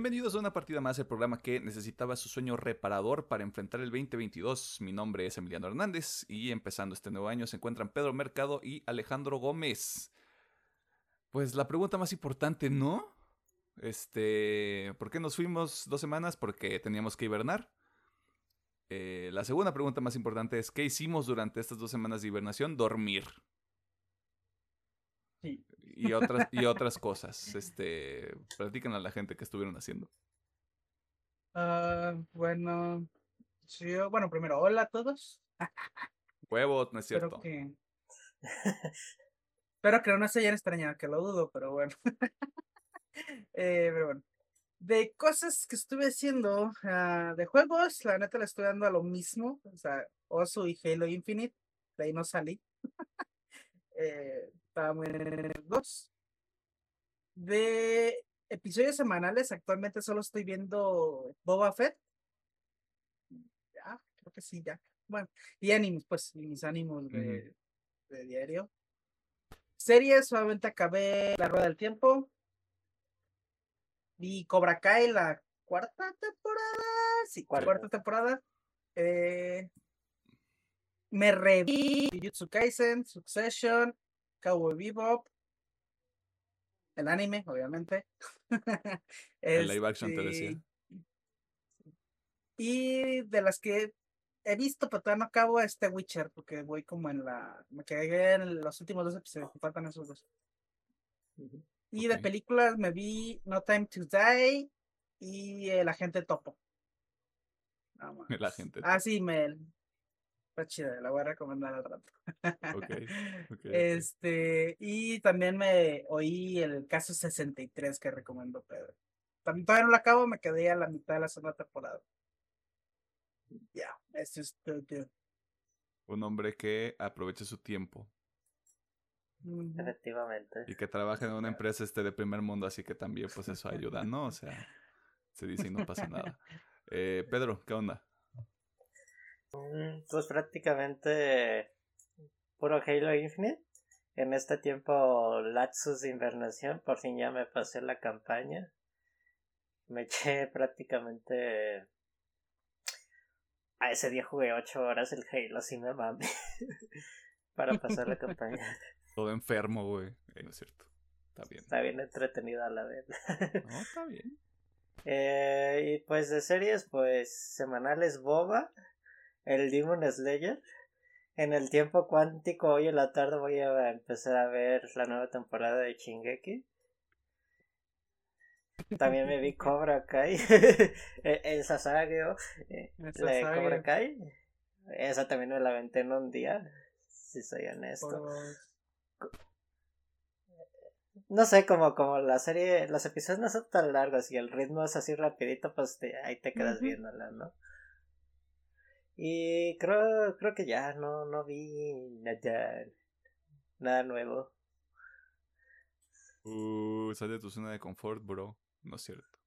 Bienvenidos a una partida más, el programa que necesitaba su sueño reparador para enfrentar el 2022. Mi nombre es Emiliano Hernández y empezando este nuevo año se encuentran Pedro Mercado y Alejandro Gómez. Pues la pregunta más importante, ¿no? Este, ¿por qué nos fuimos dos semanas? Porque teníamos que hibernar. Eh, la segunda pregunta más importante es, ¿qué hicimos durante estas dos semanas de hibernación? Dormir. Sí. Y otras, y otras cosas. Este, platican a la gente que estuvieron haciendo. Ah, bueno, sí, bueno, primero, hola a todos. Huevos, no es Espero cierto. que. Espero que no se hayan extrañado, que lo dudo, pero bueno. Eh, pero bueno. De cosas que estuve haciendo, ah, de juegos, la neta le estoy dando a lo mismo. O sea, Osu y Halo Infinite, de ahí no salí. eh, dos. De episodios semanales, actualmente solo estoy viendo Boba Fett. Ya, creo que sí, ya. Bueno, y ánimos, pues, y mis ánimos de, de diario. Series, solamente acabé La Rueda del Tiempo. Y Cobra Kai, la cuarta temporada. Sí, Cuarta. cuarta temporada. Eh, me reví Jujutsu Kaisen, Succession, Cowboy Bebop. El anime, obviamente. El live action te decía. Este, Y de las que he visto, pero todavía no acabo este Witcher, porque voy como en la. Me quedé en los últimos dos episodios, me faltan esos dos. Y de películas me vi No Time to Die y El Agente Topo. No El. Agente Ah, sí, me. Está chida, la voy a recomendar al rato. Este, y también me oí el caso 63 que recomendó Pedro. También todavía no lo acabo, me quedé a la mitad de la segunda temporada. Ya, eso es todo. Un hombre que aproveche su tiempo. Efectivamente. y que trabaja en una empresa este de primer mundo, así que también pues eso ayuda, ¿no? O sea, se dice y no pasa nada. Eh, Pedro, ¿qué onda? Mm, Pues prácticamente puro Halo Infinite. En este tiempo Lapsus de invernación, por fin ya me pasé la campaña. Me eché prácticamente... A ese día jugué 8 horas el Halo, así me mame. Para pasar la campaña. Todo enfermo, güey. No es cierto. Está bien. Está bien entretenida a la vez. No, está bien. Eh, y pues de series, pues semanales Boba, el Demon Slayer. En el tiempo cuántico, hoy en la tarde voy a empezar a ver la nueva temporada de Shingeki. También me vi Cobra Kai, el, el Sasageo, eh, la de. Cobra Kai. Esa también me la aventé en un día, si soy honesto. No sé, como, como la serie, los episodios no son tan largos y el ritmo es así rapidito, pues te- ahí te quedas Ujú. viéndola, ¿no? Y creo, creo que ya no, no vi nada, nada nuevo. Uh, sal de tu zona de confort, bro. No es cierto.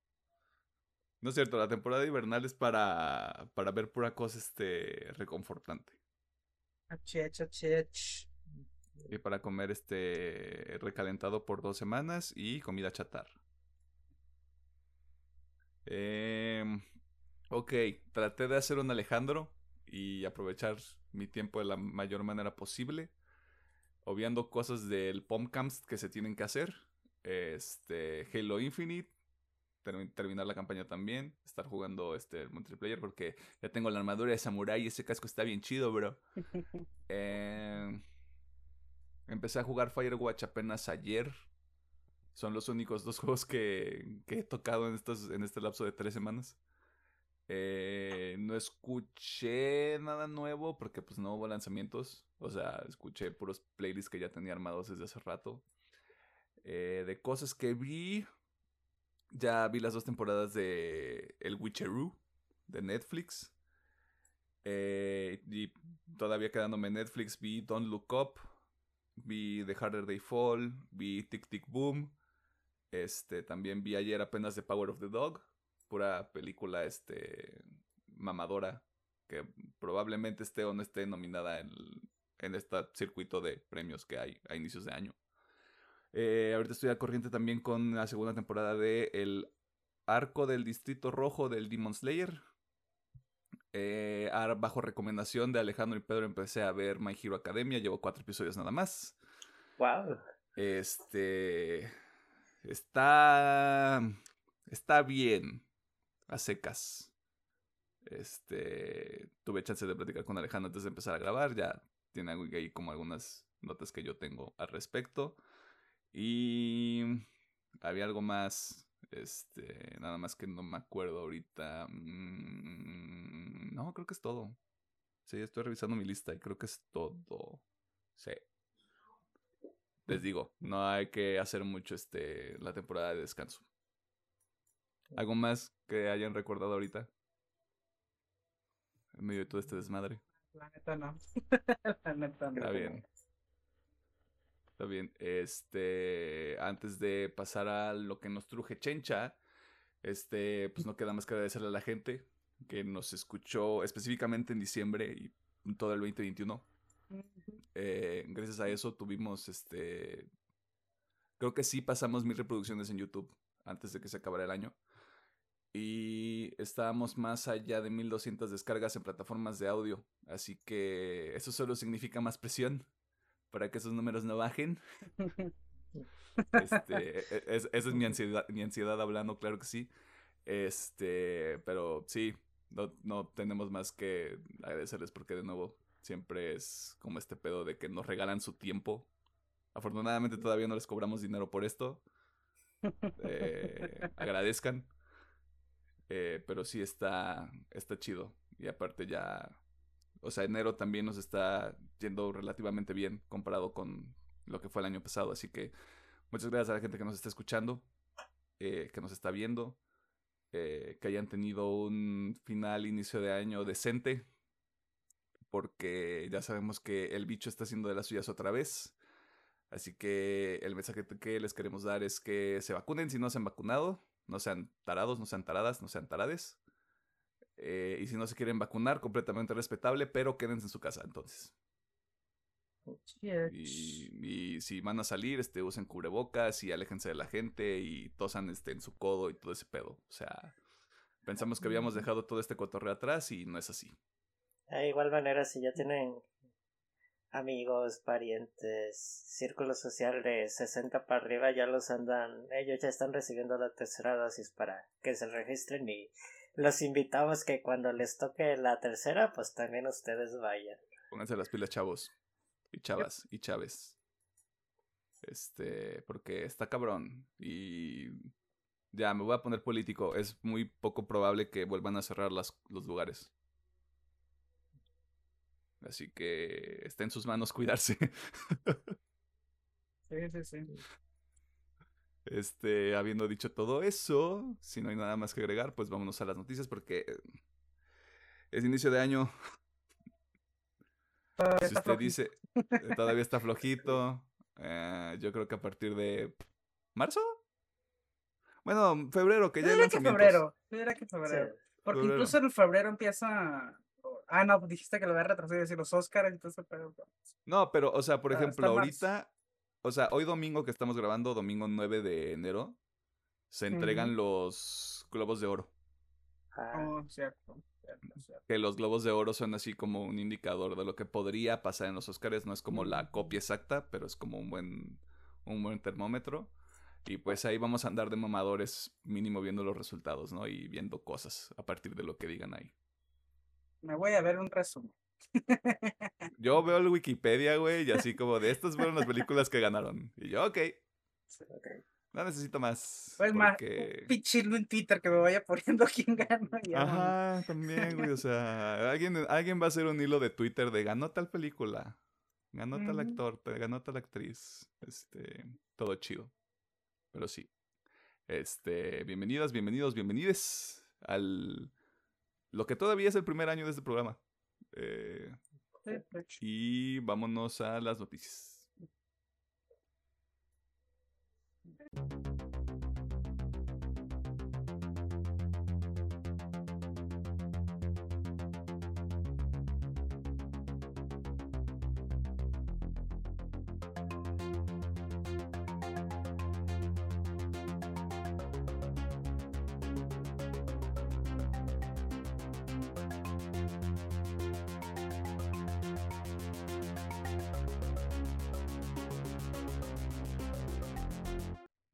No es cierto, la temporada invernal es para, para ver pura cosa este reconfortante. Achech, achech. Y para comer este recalentado por dos semanas y comida chatarra. Em, ok, traté de hacer un Alejandro y aprovechar mi tiempo de la mayor manera posible. Obviando cosas del Pomcamps que se tienen que hacer. Este, Halo Infinite. termi- terminar la campaña también. Estar jugando este el multiplayer porque ya tengo la armadura de samurai y ese casco está bien chido, bro. Eh, empecé a jugar Firewatch apenas ayer. Son los únicos dos juegos que, que he tocado en, estos, en este lapso de tres semanas. Eh, no escuché nada nuevo porque pues no hubo lanzamientos. O sea, escuché puros playlists que ya tenía armados desde hace rato. Eh, de cosas que vi, ya vi las dos temporadas de El Witcheroo de Netflix. Eh, y todavía quedándome en Netflix, vi Don't Look Up, vi The Harder They Fall, vi Tic Tic Boom. Este, también vi ayer apenas The Power of the Dog, pura película este mamadora que probablemente esté o no esté nominada en, en este circuito de premios que hay a inicios de año. Eh, ahorita estoy al corriente también con la segunda temporada de el arco del Distrito Rojo del Demon Slayer. Eh, bajo recomendación de Alejandro y Pedro empecé a ver My Hero Academia. Llevo cuatro episodios nada más. Wow. Este. Está. Está bien. A secas. Este. Tuve chance de platicar con Alejandro antes de empezar a grabar. Ya tiene ahí como algunas notas que yo tengo al respecto. Y. Había algo más. Este. Nada más que no me acuerdo ahorita. Mm, no, creo que es todo. Sí, estoy revisando mi lista y creo que es todo. Sí les digo, no hay que hacer mucho este la temporada de descanso. ¿Algo más que hayan recordado ahorita? En medio de todo este desmadre. La neta no. la neta no. Está bien. Está bien. Este, antes de pasar a lo que nos truje Chencha, este, pues no queda más que agradecerle a la gente que nos escuchó específicamente en diciembre y todo el 2021 eh, gracias a eso tuvimos este. Creo que sí pasamos mil reproducciones en YouTube antes de que se acabara el año. Y estábamos más allá de 1200 descargas en plataformas de audio. Así que eso solo significa más presión para que esos números no bajen. Este, e, e, esa es mi ansiedad, mi ansiedad hablando, claro que sí. Este, pero sí, no, no tenemos más que agradecerles porque de nuevo Siempre es como este pedo de que nos regalan su tiempo. Afortunadamente todavía no les cobramos dinero por esto. Eh, agradezcan. Eh, pero sí está, está chido. Y aparte ya... O sea, enero también nos está yendo relativamente bien comparado con lo que fue el año pasado. Así que muchas gracias a la gente que nos está escuchando, eh, que nos está viendo, que hayan tenido un final, inicio de año decente porque ya sabemos que el bicho está haciendo de las suyas otra vez. Así que el mensaje que les queremos dar es que se vacunen si no se han vacunado. No sean tarados, no sean taradas, no sean tarades. Eh, y si no se quieren vacunar, completamente respetable, pero quédense en su casa entonces. Y, si van a salir, este, usen cubrebocas y aléjense de la gente y tosan este, en su codo y todo ese pedo. O sea, pensamos que habíamos dejado todo este cotorreo atrás y no es así. De igual manera, si ya tienen amigos, parientes, círculo social de 60 para arriba, ya los andan, ellos ya están recibiendo la tercera dosis para que se registren y los invitamos que cuando les toque la tercera, pues también ustedes vayan. Pónganse las pilas, chavos. Y chavas, y chaves. Este, porque está cabrón. Y ya, me voy a poner político. Es muy poco probable que vuelvan a cerrar las, los lugares. Así que está en sus manos cuidarse. sí, sí, sí. Este, habiendo dicho todo eso, si no hay nada más que agregar, pues vámonos a las noticias porque es inicio de año. si usted dice, eh, todavía está flojito. Eh, yo creo que a partir de marzo. Bueno, febrero, que ya hay lanzamientos. Que febrero, que febrero. Porque incluso en febrero empieza Ah, no, pues, dijiste que lo había retrasado y decir los Oscars, entonces, pero. No, pero, o sea, por ah, ejemplo, ahorita, o sea, hoy domingo que estamos grabando, domingo 9 de enero, se entregan los Globos de Oro. Ah, oh, cierto, Que los Globos de Oro son así como un indicador de lo que podría pasar en los Oscars. No es como la copia exacta, pero es como un buen, un buen termómetro. Y pues ahí vamos a andar de mamadores, mínimo viendo los resultados, ¿no? Y viendo cosas a partir de lo que digan ahí me voy a ver un resumen. Yo veo el Wikipedia, güey, y así como de estas fueron las películas que ganaron. Y yo, ok. No necesito más. Pues más, un pichirlo en Twitter que me vaya poniendo quién ganó. Ajá, también, güey. O sea, alguien, alguien va a hacer un hilo de Twitter de ganó tal película. Ganó tal actor, ganó tal actriz. Este, todo chido. Pero sí. Este, bienvenidas, bienvenidos, bienvenides al lo que todavía es el primer año de este programa. Eh, y vámonos a las noticias.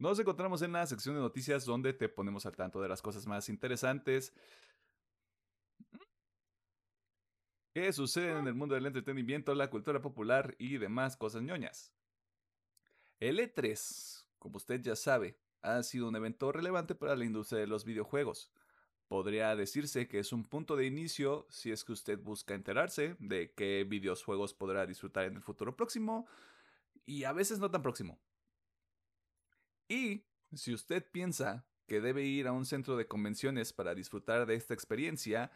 Nos encontramos en la sección de noticias donde te ponemos al tanto de las cosas más interesantes que suceden en el mundo del entretenimiento, la cultura popular y demás cosas ñoñas. El E3, como usted ya sabe, ha sido un evento relevante para la industria de los videojuegos. Podría decirse que es un punto de inicio si es que usted busca enterarse de qué videojuegos podrá disfrutar en el futuro próximo y a veces no tan próximo. Y si usted piensa que debe ir a un centro de convenciones para disfrutar de esta experiencia,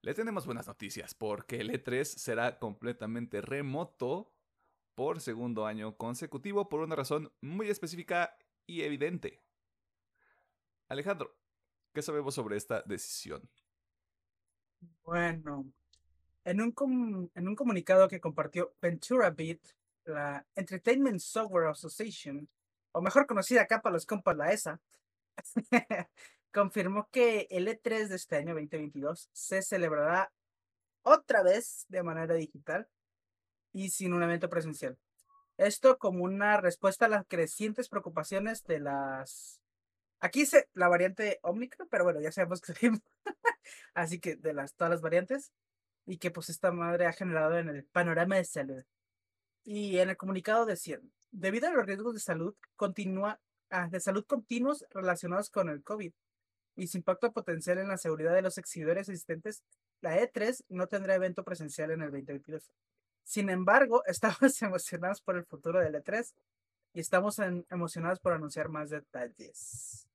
le tenemos buenas noticias porque el E3 será completamente remoto por segundo año consecutivo por una razón muy específica y evidente. Alejandro, ¿qué sabemos sobre esta decisión? Bueno, en un, en un comunicado que compartió Ventura Beat, la Entertainment Software Association, o mejor conocida acá para los compas, la ESA, confirmó que el E3 de este año 2022 se celebrará otra vez de manera digital y sin un evento presencial. Esto como una respuesta a las crecientes preocupaciones de las... Aquí dice la variante Omicron, pero bueno, ya sabemos que Así que de las, todas las variantes y que pues esta madre ha generado en el panorama de salud. Y en el comunicado decían, debido a los riesgos de salud continua, ah, de salud continuos relacionados con el COVID y su impacto potencial en la seguridad de los exhibidores existentes, la E3 no tendrá evento presencial en el 2022. Sin embargo, estamos emocionados por el futuro del E3 y estamos emocionados por anunciar más detalles.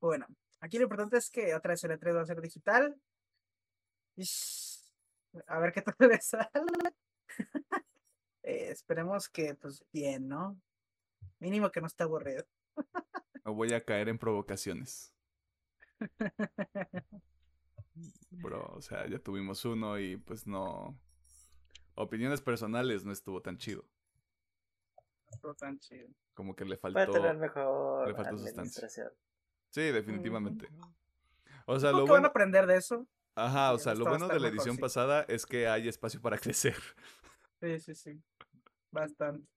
Bueno, aquí lo importante es que otra vez el E3 va a ser digital. A ver qué tal le sale. Eh, esperemos que, pues, bien, ¿no? Mínimo que no esté aburrido. No voy a caer en provocaciones. Bro, o sea, ya tuvimos uno y pues no. Opiniones personales no estuvo tan chido. estuvo tan chido. Como que le faltó. mejor le faltó sustancia. Sí, definitivamente. O sea, lo bueno... van a aprender de eso? Ajá, o sea, lo bueno de la edición pasada es que hay espacio para crecer. Sí, sí, sí. Bastante.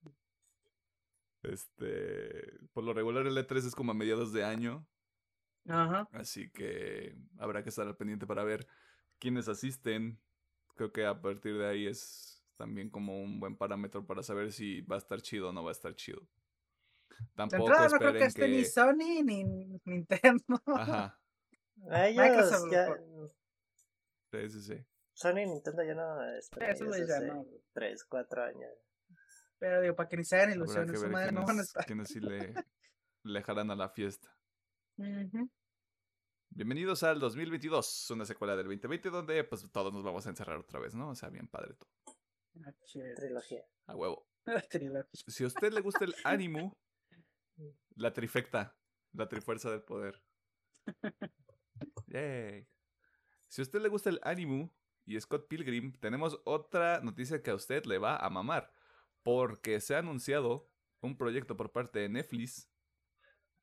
Este, por lo regular el E3 es como a mediados de año. Ajá. Así que habrá que estar al pendiente para ver quiénes asisten. Creo que a partir de ahí es también como un buen parámetro para saber si va a estar chido o no va a estar chido. Tampoco esperen no creo que esté ni Sony ni Nintendo. Ajá. Ellos ya... Sí, sí, sí. Sony y Nintendo ya no están Eso ya no. 3, 4 años. Pero digo, para que ni se hagan ilusiones, su madre no van a estar. Quienes sí le, le jalan a la fiesta. Bienvenidos al 2022, una secuela del 2020 donde pues todos nos vamos a encerrar otra vez, ¿no? O sea, bien padre todo. Ah, Trilogía. A huevo. Si a usted le gusta el ánimo, la trifecta, la trifuerza del poder. Yay. Si a usted le gusta el ánimo y Scott Pilgrim, tenemos otra noticia que a usted le va a mamar. Porque se ha anunciado un proyecto por parte de Netflix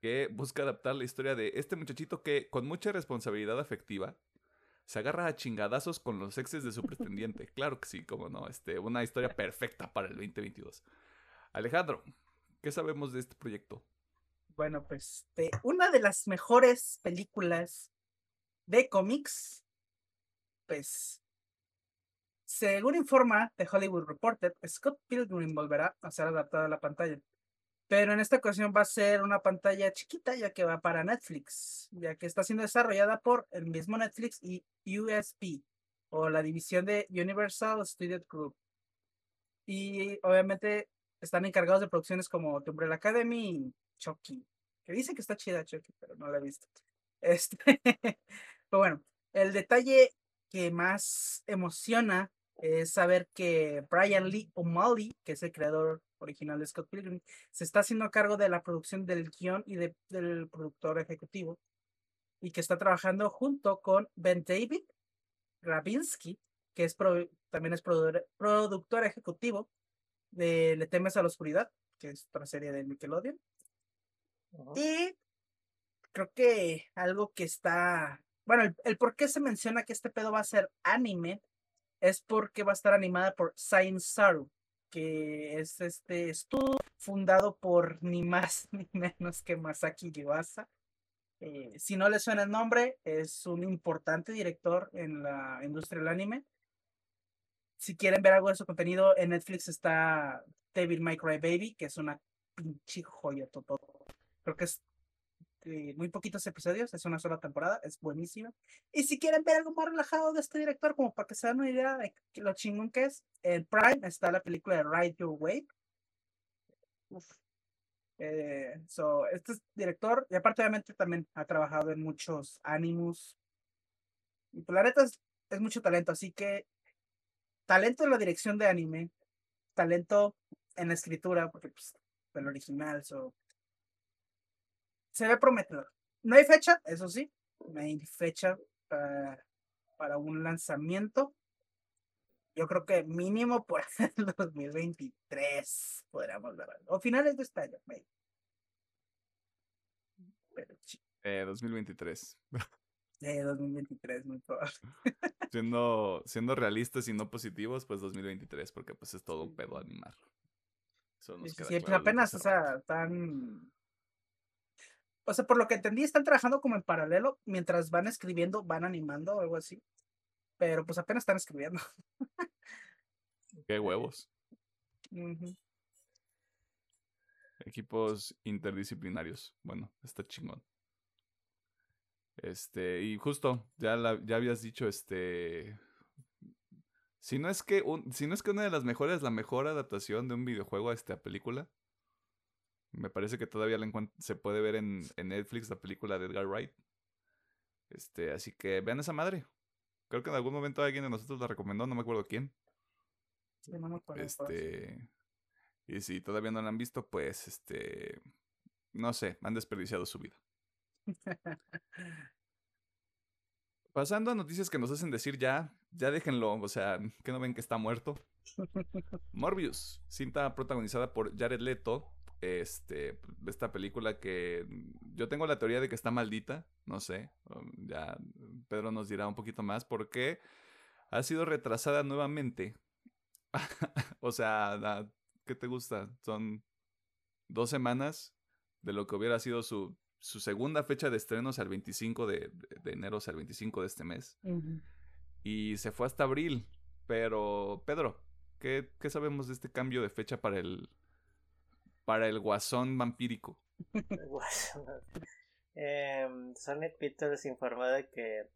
que busca adaptar la historia de este muchachito que, con mucha responsabilidad afectiva, se agarra a chingadazos con los exes de su pretendiente. Claro que sí, como no, este, una historia perfecta para el 2022. Alejandro, ¿qué sabemos de este proyecto? Bueno, pues de una de las mejores películas de cómics, pues según informa The Hollywood Reporter, Scott Pilgrim volverá a ser adaptado a la pantalla. Pero en esta ocasión va a ser una pantalla chiquita, ya que va para Netflix, ya que está siendo desarrollada por el mismo Netflix y USP, o la división de Universal Studio Group. Y obviamente están encargados de producciones como The Umbrella Academy y Chucky, que dice que está chida Chucky, pero no la he visto. Este, pero bueno, el detalle que más emociona es saber que Brian Lee O'Malley, que es el creador original de Scott Pilgrim, se está haciendo cargo de la producción del guion y del productor ejecutivo, y que está trabajando junto con Ben David Rabinsky, que es también es productor, ejecutivo de Le temes a la oscuridad, que es otra serie de Nickelodeon. Y creo que algo que está, bueno, el, el por qué se menciona que este pedo va a ser anime es porque va a estar animada por Sain Saru, que es este estudio fundado por ni más ni menos que Masaki Yuasa. Eh, si no le suena el nombre, es un importante director en la industria del anime. Si quieren ver algo de su contenido, en Netflix está Devil May Cry Baby, que es una pinche joya todo. Creo que es eh, muy poquitos episodios, es una sola temporada, es buenísima. Y si quieren ver algo más relajado de este director, como para que se den una idea de lo chingón que es, en Prime está la película de Ride Your Wave. Uf. Eh, so, este es director, y aparte obviamente también ha trabajado en muchos animus. Y pues la neta es, es mucho talento, así que talento en la dirección de anime, talento en la escritura, porque pues el original, so, se ve prometedor. No hay fecha, eso sí, no hay fecha para, para un lanzamiento. Yo creo que mínimo por el 2023 podríamos ver. O finales de este año, maybe. Pero sí. Eh, 2023. Eh, 2023, muy probable. siendo, siendo realistas y no positivos, pues 2023, porque pues es todo un pedo animar. Eso nos sí, sí, pues apenas, o sea, están o sea, por lo que entendí, están trabajando como en paralelo, mientras van escribiendo, van animando o algo así. Pero pues apenas están escribiendo. Qué huevos. Equipos interdisciplinarios. Bueno, está chingón. Este, y justo, ya, la, ya habías dicho, este. Si no, es que un, si no es que una de las mejores, la mejor adaptación de un videojuego a esta película, me parece que todavía se puede ver en, Netflix la película de Edgar Wright. Este, así que vean esa madre. Creo que en algún momento alguien de nosotros la recomendó, no me acuerdo quién. Sí, no me acuerdo. Este. Y si todavía no la han visto, pues este. No sé, han desperdiciado su vida. Pasando a noticias que nos hacen decir ya, ya déjenlo, o sea, que no ven que está muerto. Morbius, cinta protagonizada por Jared Leto, este, esta película que yo tengo la teoría de que está maldita, no sé, um, ya Pedro nos dirá un poquito más, porque ha sido retrasada nuevamente. o sea, ¿qué te gusta? Son dos semanas de lo que hubiera sido su, su segunda fecha de estreno, o sea, el 25 de, enero, o sea, el 25 de este mes. Y se fue hasta abril. Pero, Pedro, ¿qué, ¿qué sabemos de este cambio de fecha para el, para el guasón vampírico. eh, Sonic Peters informó de que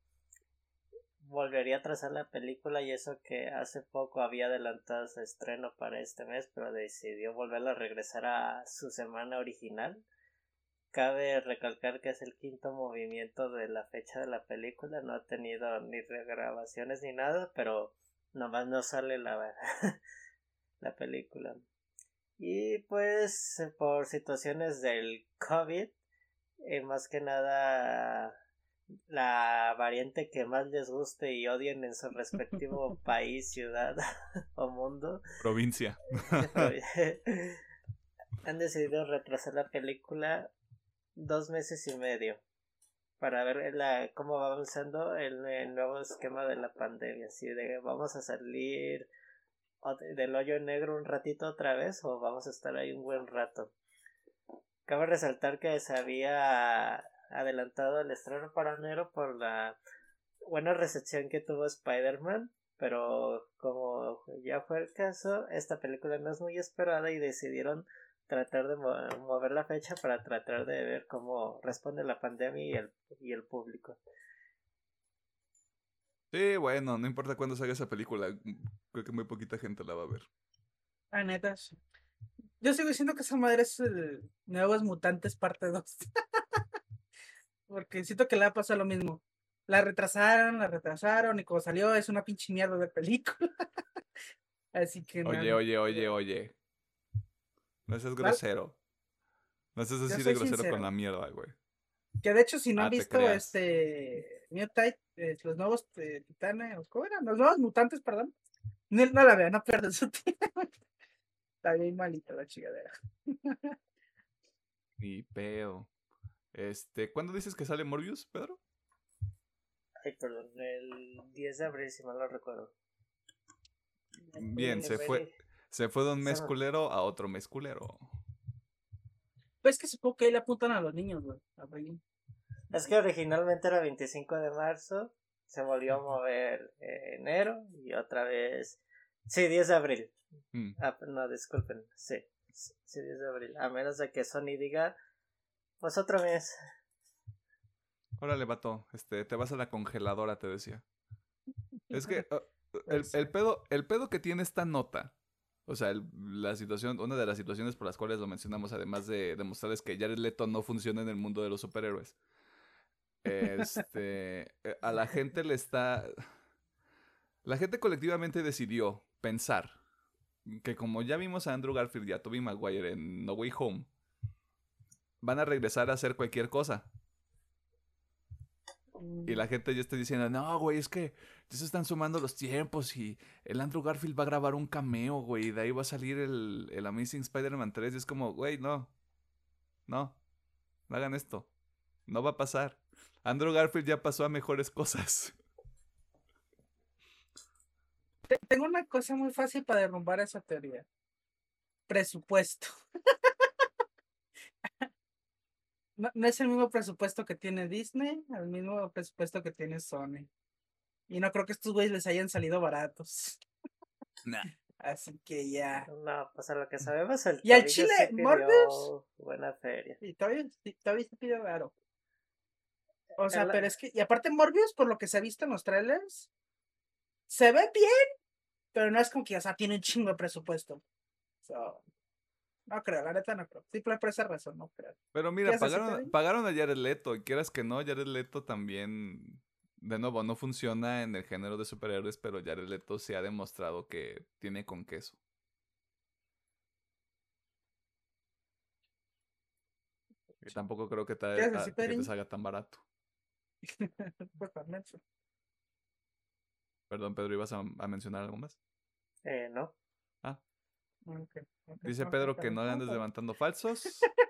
volvería a trazar la película y eso que hace poco había adelantado su estreno para este mes, pero decidió volverla a regresar a su semana original. Cabe recalcar que es el quinto movimiento de la fecha de la película, no ha tenido ni regrabaciones ni nada, pero nomás no sale la, la película. Y pues por situaciones del COVID, eh, más que nada la variante que más les guste y odien en su respectivo país, ciudad o mundo. Provincia. han decidido retrasar la película dos meses y medio para ver la, cómo va avanzando el, el nuevo esquema de la pandemia. Así de vamos a salir del hoyo negro un ratito otra vez o vamos a estar ahí un buen rato. Cabe resaltar que se había adelantado el estreno para enero por la buena recepción que tuvo Spider-Man, pero como ya fue el caso, esta película no es muy esperada y decidieron tratar de mover la fecha para tratar de ver cómo responde la pandemia y el, y el público. Sí, bueno, no importa cuándo salga esa película, mm, creo que muy poquita gente la va a ver. Ah, neta. Yo sigo diciendo que esa madre es el Nuevos Mutantes parte 2. Porque siento que le va a pasar lo mismo. La retrasaron, la retrasaron y como salió es una pinche mierda de película. Así que... Oye, oye, oye, oye. No seas grosero. No seas así de grosero con la mierda, güey. Que de hecho si no han ah, visto este New eh, los nuevos eh, titanes, ¿cómo eran? Los nuevos mutantes, perdón. No, la vean, no pierdan su tiempo. Está bien malita la chingadera. Ni pedo. Este, ¿cuándo dices que sale Morbius, Pedro? Ay, perdón, el 10 de abril, si mal lo recuerdo. Bien, se fue, Se fue de un mes culero a otro mes culero. Pues es que supongo que ahí le apuntan a los niños, güey. Es que originalmente era 25 de marzo, se volvió a mover eh, enero y otra vez... Sí, 10 de abril. Mm. Ah, no, disculpen, sí, sí, 10 de abril. A menos de que Sony diga, pues otro mes. Órale, vato, este, te vas a la congeladora, te decía. Es que uh, el, Pues, el pedo, el pedo que tiene esta nota, o sea, el- la situación, una de las situaciones por las cuales lo mencionamos, además de demostrarles que Jared Leto no funciona en el mundo de los superhéroes, este, eh, a la gente le está, la gente colectivamente decidió pensar que como ya vimos a Andrew Garfield y a Tobey Maguire en No Way Home, van a regresar a hacer cualquier cosa. Y la gente ya está diciendo, no, güey, es que ya se están sumando los tiempos y el Andrew Garfield va a grabar un cameo, güey, y de ahí va a salir el, el Amazing Spider-Man 3. Y es como, güey, no, no, no hagan esto, no va a pasar. Andrew Garfield ya pasó a mejores cosas. Tengo una cosa muy fácil para derrumbar esa teoría. Presupuesto. No, no es el mismo presupuesto que tiene Disney, el mismo presupuesto que tiene Sony. Y no creo que estos güeyes les hayan salido baratos. Nah. Así que ya. No, pues a lo que sabemos el Y al chile, Morbius. buena feria. Y todavía, todavía se pide raro. O sea, pero es que, y aparte Morbius, por lo que se ha visto en los trailers, se ve bien, pero no es como que, o sea, tiene un chingo de presupuesto. So, no creo, la neta no creo. Simple por esa razón, no creo. Pero mira, ¿Qué haces, pagaron, pagaron a Jared Leto, y quieras que no, Jared Leto también, de nuevo, no funciona en el género de superhéroes, pero Jared Leto se ha demostrado que tiene con queso. Tampoco creo que te, ¿Qué haces, ta- sí, que te salga tan barato. Pues. Perdón, Pedro, ¿ibas a, a mencionar algo más? Eh, no. Ok, Dice Pedro que no le andes levantando falsos, que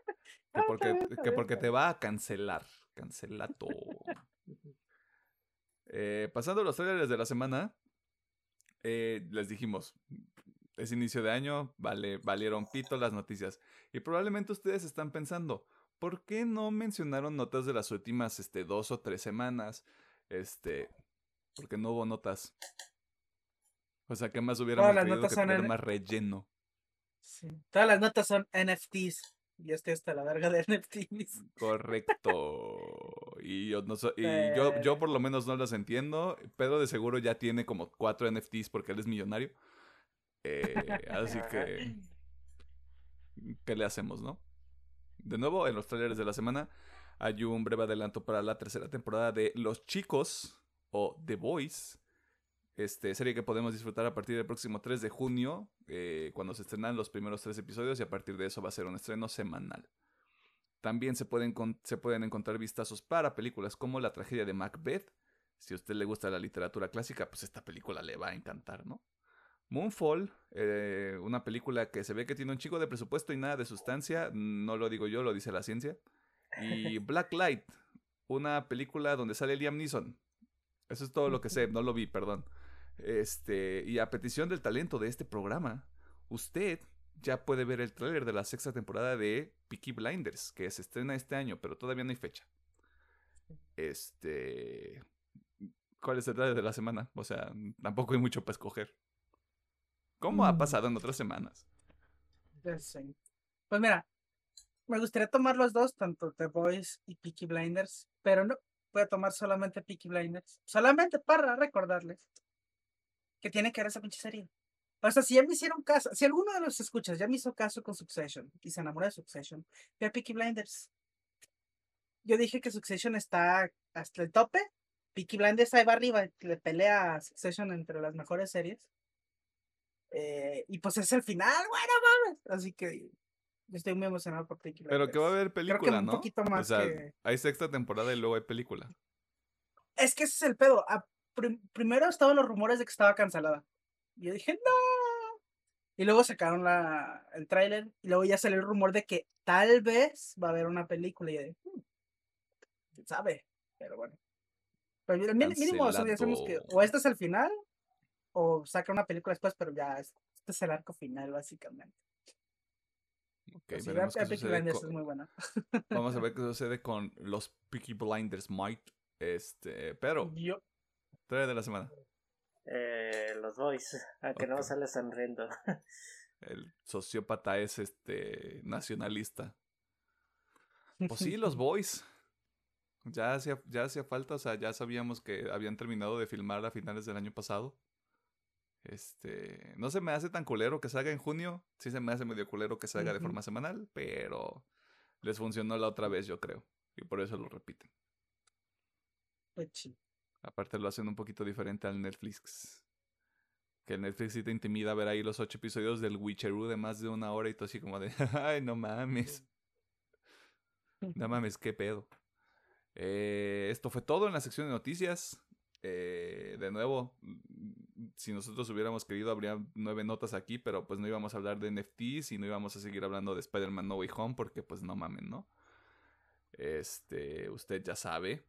Ah, está porque, que porque te va a cancelar. Cancelato. Eh, pasando a los trailers de la semana, eh, les dijimos, es inicio de año, vale, valieron pito las noticias. Y probablemente ustedes están pensando, ¿por qué no mencionaron notas de las últimas este, dos o tres semanas? Este, porque no hubo notas. O sea, ¿qué más hubiéramos Todas las notas que son más relleno? Sí. Todas las notas son NFTs. Y estoy hasta la verga de NFTs. Correcto. Y yo no so- y yo, yo por lo menos no las entiendo. Pedro de seguro ya tiene como cuatro NFTs porque él es millonario. Eh, así que, ¿qué le hacemos, no? De nuevo, en los trailers de la semana hay un breve adelanto para la tercera temporada de Los Chicos o The Boys. Este, serie que podemos disfrutar a partir del próximo 3 de junio, eh, cuando se estrenan los primeros tres episodios y a partir de eso va a ser un estreno semanal. También se pueden, se pueden encontrar vistazos para películas como La tragedia de Macbeth. Si a usted le gusta la literatura clásica, pues esta película le va a encantar, ¿no? Moonfall, eh, una película que se ve que tiene un chico de presupuesto y nada de sustancia, no lo digo yo, lo dice la ciencia. Y Black Light, una película donde sale Liam Neeson. Eso es todo lo que sé, no lo vi, perdón. Este, y a petición del talento de este programa, usted ya puede ver el tráiler de la sexta temporada de Peaky Blinders, que se estrena este año, pero todavía no hay fecha. Este, ¿cuál es el tráiler de la semana? O sea, tampoco hay mucho para escoger. ¿Cómo ha Mm. pasado en otras semanas? Pues mira, me gustaría tomar los dos, tanto The Boys y Peaky Blinders, pero no voy a tomar solamente Peaky Blinders, solamente para recordarles que tienen que ver esa pinche serie. O sea, si ya me hicieron caso, si alguno de los escuchas ya me hizo caso con Succession y se enamoró de Succession, ve a Peaky Blinders. Yo dije que Succession está hasta el tope, Peaky Blinders ahí va arriba, le pelea a Succession entre las mejores series. Eh, y pues es el final, bueno, mames. Así que estoy muy emocionado por Peaky Pero que va a haber Creo película, un ¿no? poquito o más sea, que- hay sexta temporada y luego hay película. Es que ese es el pedo. A- prim- primero estaban los rumores de que estaba cancelada. Y yo dije, no. Y luego sacaron la, el tráiler. Y luego ya salió el rumor de que tal vez va a haber una película. Y yo dije, "Hmm, quién sabe. Pero bueno. Pero mínimo o sea, ya sabemos que Cancelado. o este es el final. O saca una película después, pero ya es Este es el arco final, básicamente. Sí, veremos qué Epic sucede Blinders con- es muy buena. Vamos a ver qué sucede con los Peaky Blinders Might. Este, pero, Yo, trae de la semana. Eh, los boys, aunque no Ok. sale sonriendo. El sociópata es este nacionalista. Pues sí, los boys. Ya hacía, ya hacía falta, o sea, ya sabíamos que habían terminado de filmar a finales del año pasado. Este, no se me hace tan culero que salga en junio. Sí se me hace medio culero que salga de Ujú. forma semanal, pero les funcionó la otra vez, yo creo. Y por eso lo repiten. pues sí. Aparte lo hacen un poquito diferente al Netflix. Que el Netflix sí te intimida ver ahí los ocho episodios del Witcheroo de más de una hora y todo así como de, ay, no mames. No mames, qué pedo. Eh, esto fue todo en la sección de noticias. Eh, de nuevo, si nosotros hubiéramos querido, habría nueve notas aquí, pero pues no íbamos a hablar de NFTs y no íbamos a seguir hablando de Spider-Man No Way Home porque pues no mamen, ¿no? Este, usted ya sabe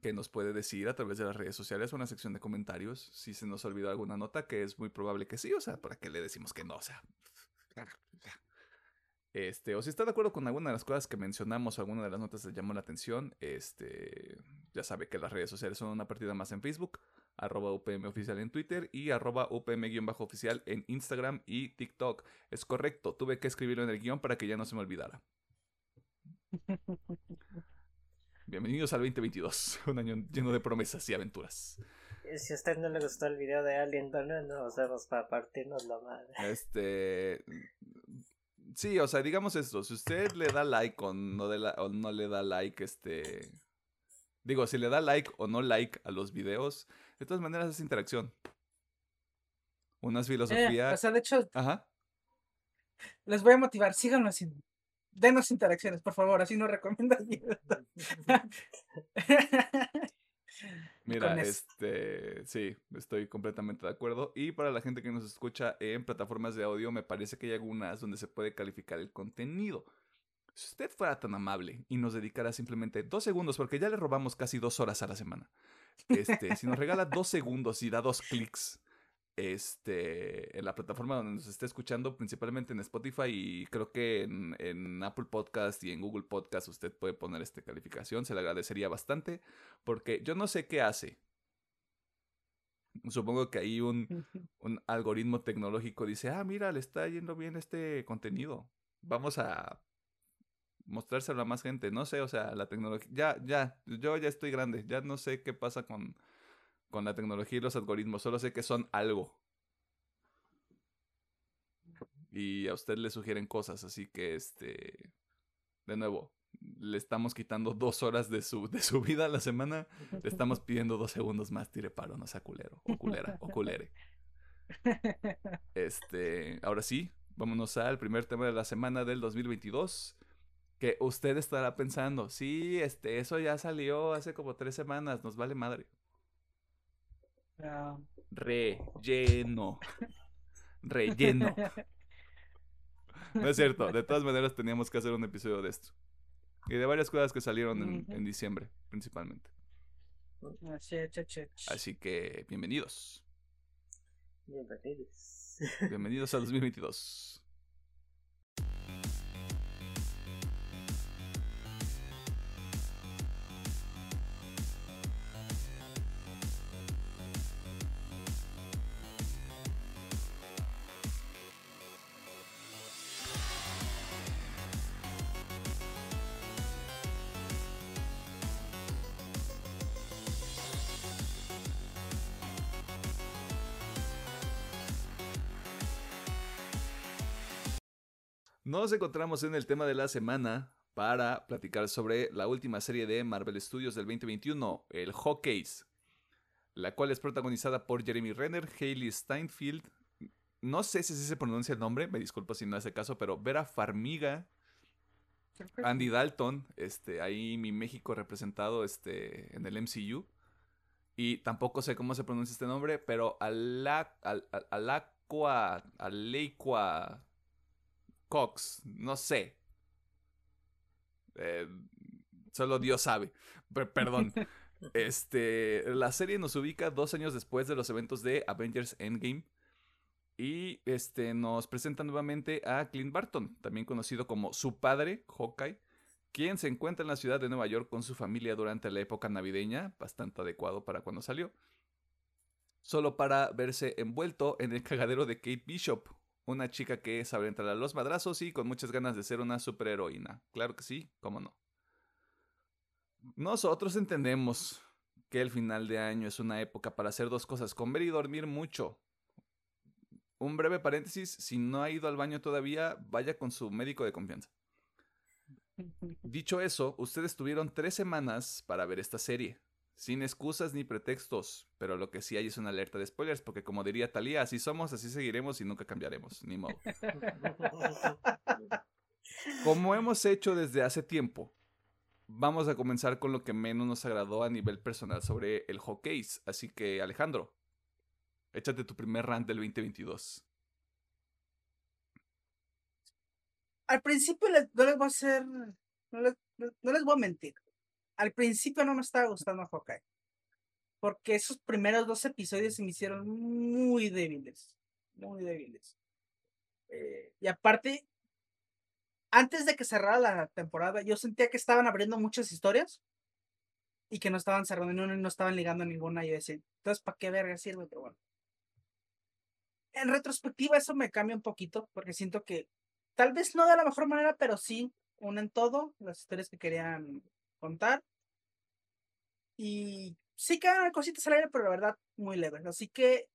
que nos puede decir a través de las redes sociales o en la sección de comentarios si se nos olvidó alguna nota, que es muy probable que sí, o sea, ¿para qué le decimos que no? O sea, este, o si está de acuerdo con alguna de las cosas que mencionamos o alguna de las notas le llamó la atención, este, ya sabe que las redes sociales son una partida más en Facebook, arroba UPM oficial en Twitter y arroba UPM-oficial en Instagram y TikTok. Es correcto, tuve que escribirlo en el guion para que ya no se me olvidara. Bienvenidos al 2022, un año lleno de promesas y aventuras. Y Si a usted no le gustó el video de Alien, ¿dónde nos vemos para partirnos la madre? Este. Sí, o sea, digamos esto. Si usted le da like o no, de la- o no le da like, este. Digo, si le da like o no like a los videos, de todas maneras es interacción. Unas Eh, filosofía. o sea, de hecho, Ajá. les voy a motivar. Síganos sin. Denos interacciones, por favor, así nos recomiendas. Mira, este, sí, estoy completamente de acuerdo. Y para la gente que nos escucha en plataformas de audio, me parece que hay algunas donde se puede calificar el contenido. Si usted fuera tan amable y nos dedicara simplemente dos segundos, porque ya le robamos casi dos horas a la semana. Este, si nos regala dos segundos y da dos clics, este, en la plataforma donde nos esté escuchando, principalmente en Spotify y creo que en, en Apple Podcast y en Google Podcast, usted puede poner esta calificación, se le agradecería bastante. Porque yo no sé qué hace. Supongo que ahí un, un algoritmo tecnológico dice, ah, mira, le está yendo bien este contenido. Vamos a mostrárselo a más gente. No sé, o sea, la tecnología... Ya, ya, yo ya estoy grande. Ya no sé qué pasa con, con la tecnología y los algoritmos. Solo sé que son algo. Y a usted le sugieren cosas, así que este... De nuevo, le estamos quitando dos horas de su, de su vida a la semana. Le estamos pidiendo dos segundos más, tire paro, no sea culero, o culera, o culere. Este, ahora sí, vámonos al primer tema de la semana del 2022. Que usted estará pensando, sí, este, eso ya salió hace como tres semanas, nos vale madre. Ah, Relleno. Relleno. No es cierto, de todas maneras teníamos que hacer un episodio de esto. Y de varias cosas que salieron en, en diciembre, principalmente. Así que, bienvenidos. Bienvenidos. Bienvenidos al 2022. Nos encontramos en el tema de la semana para platicar sobre la última serie de Marvel Studios del 2021, el Hawkeyes, la cual es protagonizada por Jeremy Renner, Hailey Steinfeld, no sé si se pronuncia el nombre, me disculpo si no es el caso, pero Vera Farmiga, Andy Dalton, este, ahí mi México representado este, en el MCU. Y tampoco sé cómo se pronuncia este nombre, pero Ala, Al- Al- Alacua, Aleicua Cox, no sé. Eh, solo Dios sabe. Per- perdón. Este, la serie nos ubica dos años después de los eventos de Avengers Endgame. Y este, nos presenta nuevamente a Clint Barton, también conocido como su padre, Hawkeye, quien se encuentra en la ciudad de Nueva York con su familia durante la época navideña, bastante adecuado para cuando salió, solo para verse envuelto en el cagadero de Kate Bishop, una chica que sabe entrar a los madrazos y con muchas ganas de ser una superheroína. Claro que sí, cómo no. Nosotros entendemos que el final de año es una época para hacer dos cosas, comer y dormir mucho. Un breve paréntesis, si no ha ido al baño todavía, vaya con su médico de confianza. Dicho eso, ustedes tuvieron tres semanas para ver esta serie. Sin excusas ni pretextos, pero lo que sí hay es una alerta de spoilers, porque como diría Talía, así somos, así seguiremos y nunca cambiaremos, ni modo. Como hemos hecho desde hace tiempo, vamos a comenzar con lo que menos nos agradó a nivel personal sobre el Hawkeye. Así que, Alejandro, échate tu primer rant del 2022. Al principio les, no les voy a hacer, no les, no les voy a mentir al principio no me estaba gustando Hawkeye. Porque esos primeros dos episodios se me hicieron muy débiles. Muy débiles. Eh, y aparte, antes de que cerrara la temporada, yo sentía que estaban abriendo muchas historias y que no estaban cerrando y no estaban ligando ninguna. Y yo entonces, ¿para qué verga sirve? Pero bueno. En retrospectiva, eso me cambia un poquito porque siento que tal vez no de la mejor manera, pero sí unen todo, las historias que querían contar. Y sí quedan cositas al aire, pero la verdad, muy leves. Así que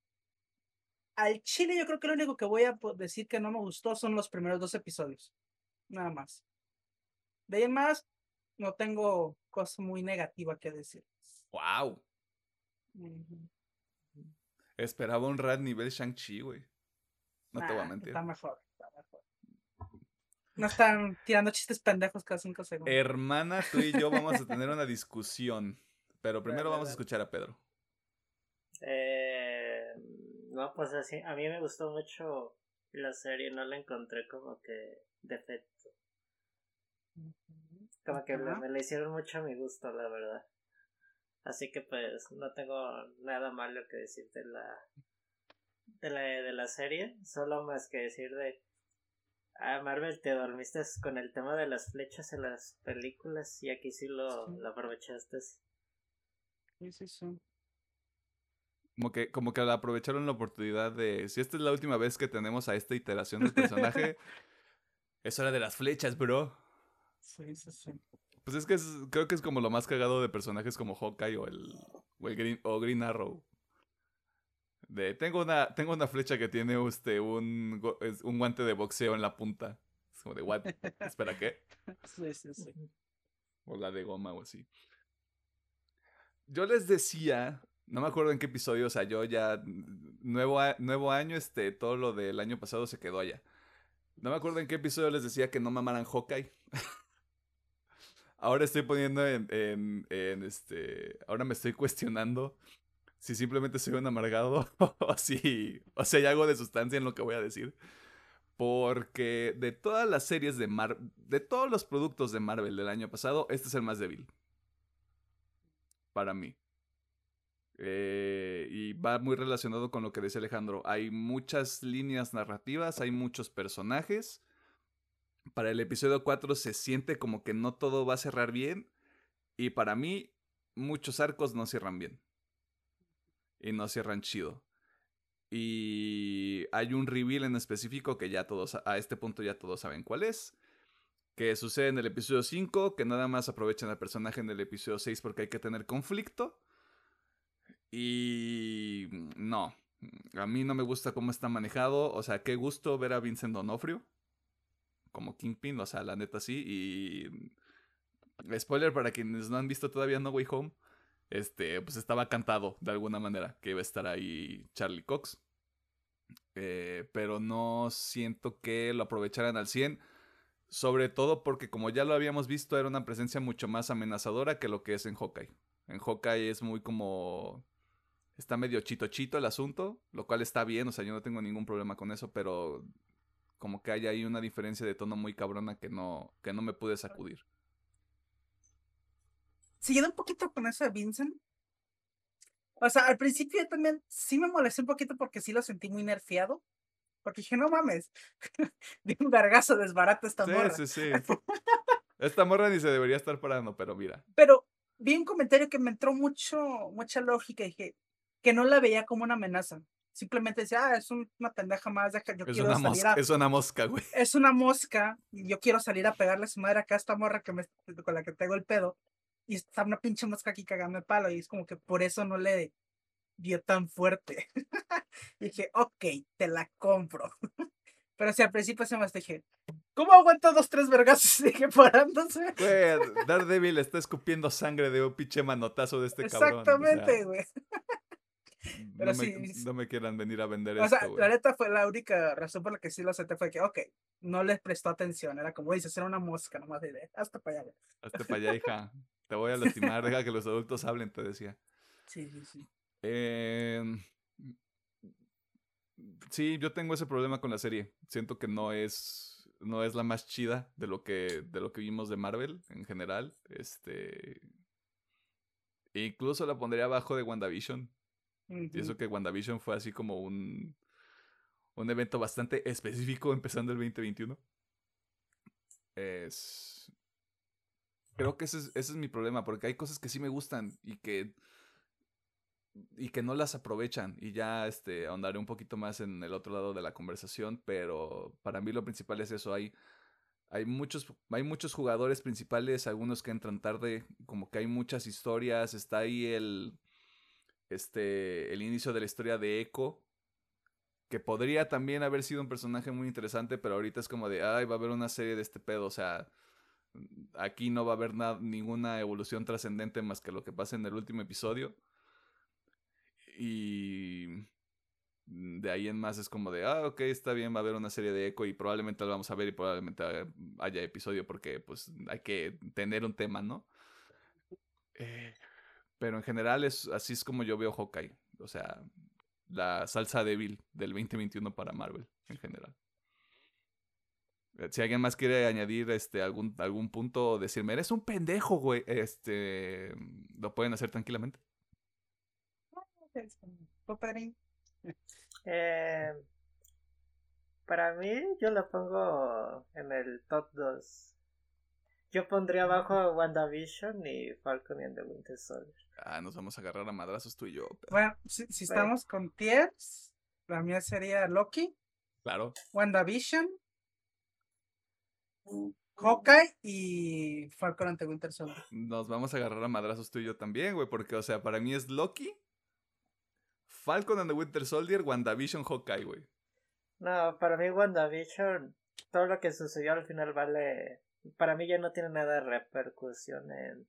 al chile yo creo que lo único que voy a decir que no me gustó son los primeros dos episodios. Nada más. De ahí en más, no tengo cosa muy negativa que decir. ¡Wow! Esperaba un rad nivel Shang-Chi, güey. No te voy a mentir. Está mejor. No están tirando chistes pendejos cada cinco segundos. Hermana, tú y yo vamos a tener una discusión. Pero primero vamos a escuchar a Pedro. Eh, no, pues así, a mí me gustó mucho la serie, no la encontré como que defecto. Como que me, la hicieron mucho a mi gusto, la verdad. Así que pues no tengo nada malo que decir de la de la, de la serie, solo más que decir de Ah, Marvel, te dormiste con el tema de las flechas en las películas y aquí sí lo, lo aprovechaste. Sí, sí, sí. Como que, como que aprovecharon la oportunidad de. Si esta es la última vez que tenemos a esta iteración del personaje, es hora de las flechas, bro. Sí, sí, sí. Pues es que creo que es como lo más cagado de personajes como Hawkeye o el, o el Green, o Green Arrow tengo una, tengo una flecha que tiene usted un, un guante de boxeo en la punta. Es como de, what? ¿Espera qué? Sí, sí, sí. O la de goma o así. Yo les decía, no me acuerdo en qué episodio, o sea, yo ya, nuevo, nuevo año, este, todo lo del año pasado se quedó allá. No me acuerdo en qué episodio les decía que no mamaran Hawkeye. ahora estoy poniendo en, en, en, este, ahora me estoy cuestionando si simplemente soy un amargado o si, o si hay algo de sustancia en lo que voy a decir. Porque de todas las series de Marvel, de todos los productos de Marvel del año pasado, este es el más débil. Para mí. Eh, y va muy relacionado con lo que dice Alejandro. Hay muchas líneas narrativas, hay muchos personajes. Para el episodio 4 se siente como que no todo va a cerrar bien. Y para mí, muchos arcos no cierran bien y no cierran chido. Y hay un reveal en específico que ya todos, a este punto ya todos saben cuál es. Que sucede en el episodio 5, que nada más aprovechan al personaje en el episodio 6 porque hay que tener conflicto. Y no, a mí no me gusta cómo está manejado. O sea, qué gusto ver a Vincent Donofrio como Kingpin, o sea, la neta sí. Y spoiler para quienes no han visto todavía No Way Home este, pues estaba cantado de alguna manera que iba a estar ahí Charlie Cox. Eh, pero no siento que lo aprovecharan al 100. Sobre todo porque como ya lo habíamos visto era una presencia mucho más amenazadora que lo que es en Hawkeye. En Hawkeye es muy como... Está medio chito chito el asunto, lo cual está bien, o sea, yo no tengo ningún problema con eso, pero como que hay ahí una diferencia de tono muy cabrona que no, que no me pude sacudir siguiendo un poquito con eso de Vincent. O sea, al principio también sí me molesté un poquito porque sí lo sentí muy nerfeado. Porque dije, no mames. De un vergazo desbarata esta Sí, morra. sí, sí. Esta morra ni se debería estar parando, pero mira. Pero vi un comentario que me entró mucho, mucha lógica y dije que no la veía como una amenaza. Simplemente decía, ah, es un- una pendeja más, deja, yo Es quiero una, salir mosca, a... es una mosca, güey. es una mosca y yo quiero salir a pegarle a su madre acá a esta morra que me, con la que tengo el pedo y está una pinche mosca aquí cagando el palo y es como que por eso no le dio tan fuerte. y dije, ok, te la compro. Pero si al principio se me dije, ¿cómo aguanto dos, tres vergazos dije parándose? Güey, Daredevil está escupiendo sangre de un pinche manotazo de este cabrón. Exactamente, güey. pero no, me, sí, no me quieran venir a vender O sea, la neta fue la única razón por la que sí lo acepté fue que, ok, no les prestó atención. Era como dices, era una mosca nomás de, hasta para allá. güey". Hazte para allá, hija. Te voy a lastimar. Deja que los adultos hablen, te decía. Sí, sí, sí. Em, sí, yo tengo ese problema con la serie. Siento que no es, no es la más chida de lo que, de lo que vimos de Marvel en general. Este. Incluso la pondría abajo de WandaVision. Y Ujú. eso que WandaVision fue así como un, un evento bastante específico empezando el 2021. Es... Creo que ese es, ese es mi problema, porque hay cosas que sí me gustan y que y que no las aprovechan y ya este ahondaré un poquito más en el otro lado de la conversación, pero para mí lo principal es eso, hay hay muchos hay muchos jugadores principales, algunos que entran tarde, como que hay muchas historias, está ahí el este el inicio de la historia de Echo que podría también haber sido un personaje muy interesante, pero ahorita es como de, ay, va a haber una serie de este pedo, o sea, aquí no va a haber nada, ninguna evolución trascendente más que lo que pasa en el último episodio. Y de ahí en más es como de, ah, ok, está bien, va a haber una serie de Echo y probablemente la vamos a ver y probablemente haya episodio porque pues hay que tener un tema, ¿no? Eh, pero en general es así es como yo veo Hawkeye, o sea, la salsa débil del 2021 para Marvel en general. Eh, Si alguien más quiere añadir este algún algún punto o decirme, eres un pendejo, güey, este lo pueden hacer tranquilamente. Padrín. Eh, para mí, yo lo pongo en el top 2. Yo pondría abajo WandaVision y Falcon and the Winter Soldier. Ah, nos vamos a agarrar a madrazos tú y yo. pero- Bueno, si, si Bueno. estamos con tiers, la mía sería Loki, Claro. WandaVision, Hawkeye y Falcon and the Winter Soldier. Nos vamos a agarrar a madrazos tú y yo también, güey, porque, o sea, para mí es Loki, Falcon and the Winter Soldier, WandaVision, Hawkeye, güey. No, para mí WandaVision, todo lo que sucedió al final vale... Para mí ya no tiene nada de repercusión en,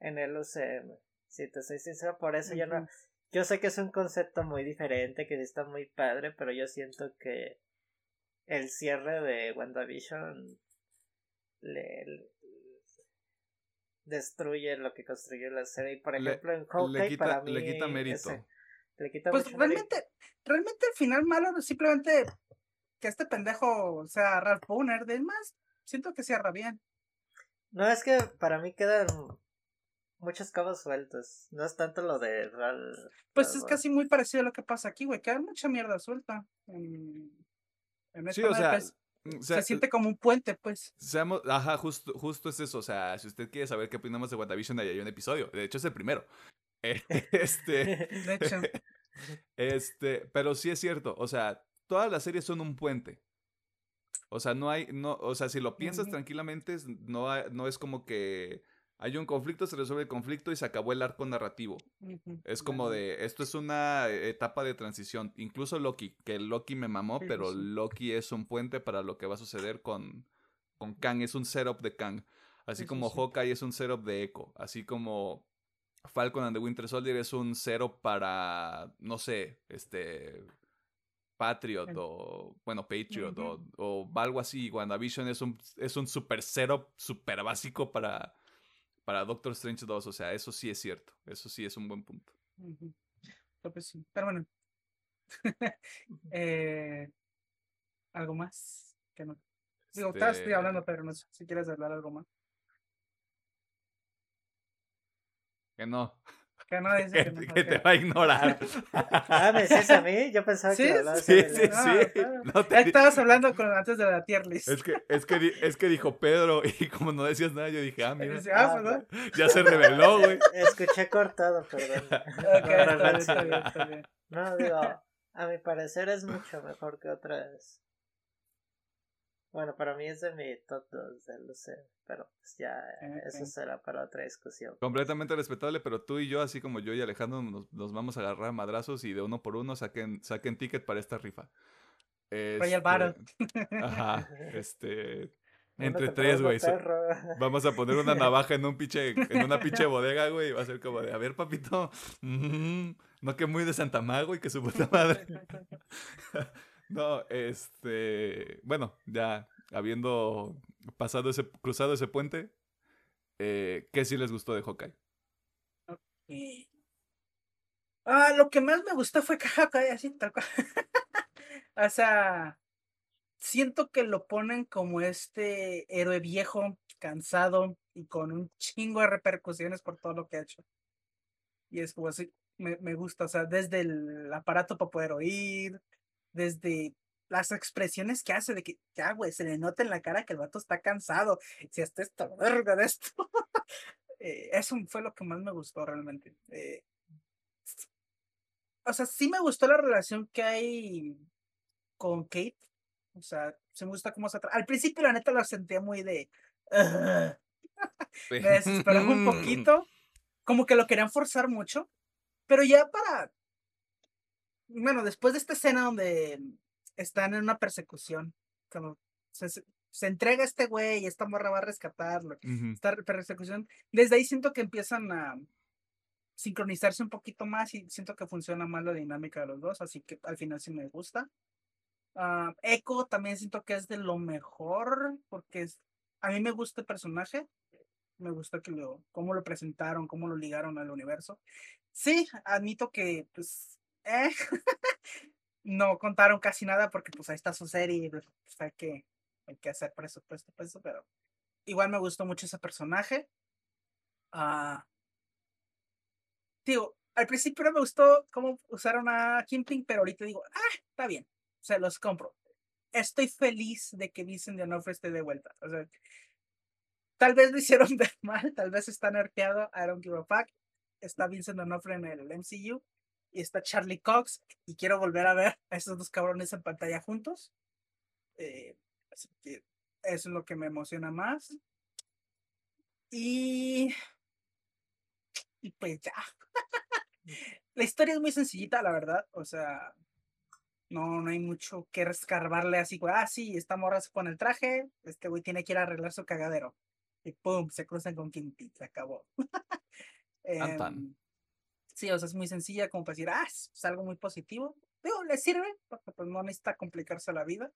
en el UCM. Si te soy sincero, por eso ya no... Yo sé que es un concepto muy diferente, que sí está muy padre, pero yo siento que el cierre de WandaVision le, le- destruye lo que construyó la serie. Y por Le- ejemplo, en Le Hawkeye quita, para mí le quita mérito. ese- le quita Pues mucho mérito. realmente, realmente el final malo es simplemente que este pendejo sea Ralph Booner, de más, siento que cierra bien. No, es que para mí quedan muchos cabos sueltos. No es tanto lo de Ral. Pues Ralph es casi muy parecido a lo que pasa aquí, güey, queda mucha mierda suelta. En, en Sí, o sea, o sea, se siente como un puente, pues. Seamos, ajá, justo, justo es eso. O sea, si usted quiere saber qué opinamos de WandaVision, ahí hay un episodio. De hecho, es el primero. Eh, Este, De hecho, este, pero sí es cierto. O sea, todas las series son un puente. O sea, no hay, no, o sea, si lo piensas tranquilamente, no, no es como que hay un conflicto, se resuelve el conflicto y se acabó el arco narrativo. Es como de, esto es una etapa de transición. Incluso Loki, que Loki me mamó, Sí, pero sí. Loki es un puente para lo que va a suceder con, con Kang, es un setup de Kang. Así Sí, sí, como. Hawkeye es un setup de Echo. Así como Falcon and the Winter Soldier es un setup para, no sé, este... Patriot o, bueno, Patriot o algo así. WandaVision es un, es un super setup, super básico para, para Doctor Strange 2. O sea, eso sí es cierto. Eso sí es un buen punto. No, pues sí, Pero bueno. eh, ¿Algo más? Que no. Digo, estoy Este, hablando, pero no sé si quieres hablar algo más. Que no. Que no dice que, que no. que te va a ignorar. Ah, ¿me decís a mí? Yo pensaba Sí, que hablabas Sí, sí, Ah, sí. claro. No te estabas hablando con antes de la tier list. Es que, es, que, es que dijo Pedro y como no decías nada, yo dije, ah, mira, Dice, ah, Ah, pues, ¿no? ya se reveló, güey. Escuché cortado, perdón. Ok, está bien, está bien, está bien. No, digo, a mi parecer es mucho mejor que otras. Bueno, para mí es de mi top 2 del UC, pero pues ya eso será para otra discusión. Completamente respetable, pero tú y yo, así como yo y Alejandro, nos, nos vamos a agarrar a madrazos y de uno por uno saquen, saquen ticket para esta rifa. Royal Battle. Ajá, este... Entre tres, güey. Vamos a poner una navaja en un pinche, en una pinche bodega, güey. y Va a ser como de, a ver, papito. mm, no que muy de Santa Mago y que su puta madre. no, este. Bueno, ya habiendo pasado ese, cruzado ese puente, eh, ¿qué sí les gustó de Hawkeye? Ah, lo que más me gustó fue que Hawkeye, así o sea, siento que lo ponen como este héroe viejo, cansado y con un chingo de repercusiones por todo lo que ha hecho. Y es como así, me, me gusta, o sea, desde el aparato para poder oír, desde las expresiones que hace de que ya, güey, se le nota en la cara que el vato está cansado. Si hasta esta verga de esto. Eh, eso fue lo que más me gustó realmente. Eh, o sea, sí me gustó la relación que hay con Kate. O sea, se me gusta cómo se tra- Al principio, la neta, la sentía muy de. Me desesperó un poquito. Como que lo querían forzar mucho. Pero ya para. Bueno, después de esta escena donde están en una persecución. Como se, entrega este güey y esta morra va a rescatarlo esta persecución. Desde ahí siento que empiezan a sincronizarse un poquito más y siento que funciona más la dinámica de los dos, así que al final sí me gusta. Ah, Echo también siento que es de lo mejor porque es- a mí me gusta el personaje, me gusta que lo, cómo lo presentaron, cómo lo ligaron al universo. Sí, admito que pues eh, no contaron casi nada porque pues ahí está su serie pues, hay que, hay que hacer presupuesto, pues, pero igual me gustó mucho ese personaje. Ah, digo, al principio no me gustó cómo usaron a Kingpin, pero ahorita digo, ah, está bien, se los compro. Estoy feliz de que Vincent D'Onofrio esté de vuelta. O sea, tal vez lo hicieron ver mal, tal vez está nerfeado, I don't give a fuck. Está Vincent D'Onofrio en el MCU y está Charlie Cox y quiero volver a ver a esos dos cabrones en pantalla juntos. Eh, así que eso es lo que me emociona más. Y. Y pues ya. la historia es muy sencillita, la verdad. O sea, no, no hay mucho que rescarbarle así. güey, Ah, sí, esta morra se pone el traje. Este güey tiene que ir a arreglar su cagadero. Y pum, se cruzan con Kingpin. Se acabó. Em, Sí, o sea, es muy sencilla como para decir, ah, es algo muy positivo. Digo, le sirve, porque pues no necesita complicarse la vida.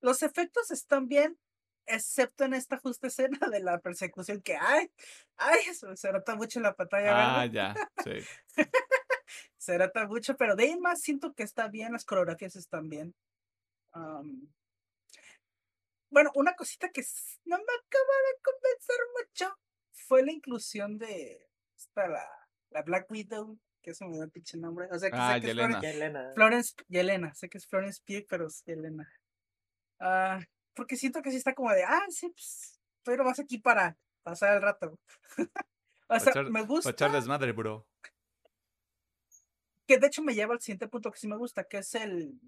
Los efectos están bien, excepto en esta justa escena de la persecución que hay. Ay, eso se nota mucho en la pantalla Ah, ya, sí. Se nota mucho, pero de ahí más siento que está bien, las coreografías están bien. Bueno, una cosita que no me acaba de convencer mucho fue la inclusión de esta, la, la Black Widow, que es un pinche nombre. O sea, que Ah, sé que es Yelena. Florence, Yelena. Florence Yelena, sé que es Florence Pugh, pero es Yelena. Ah, porque siento que sí está como de, ah, sí, pues, pero vas aquí para pasar el rato. o sea, echar- me Para gusta echar desmadre, bro. que de hecho me lleva al siguiente punto que sí me gusta, que es el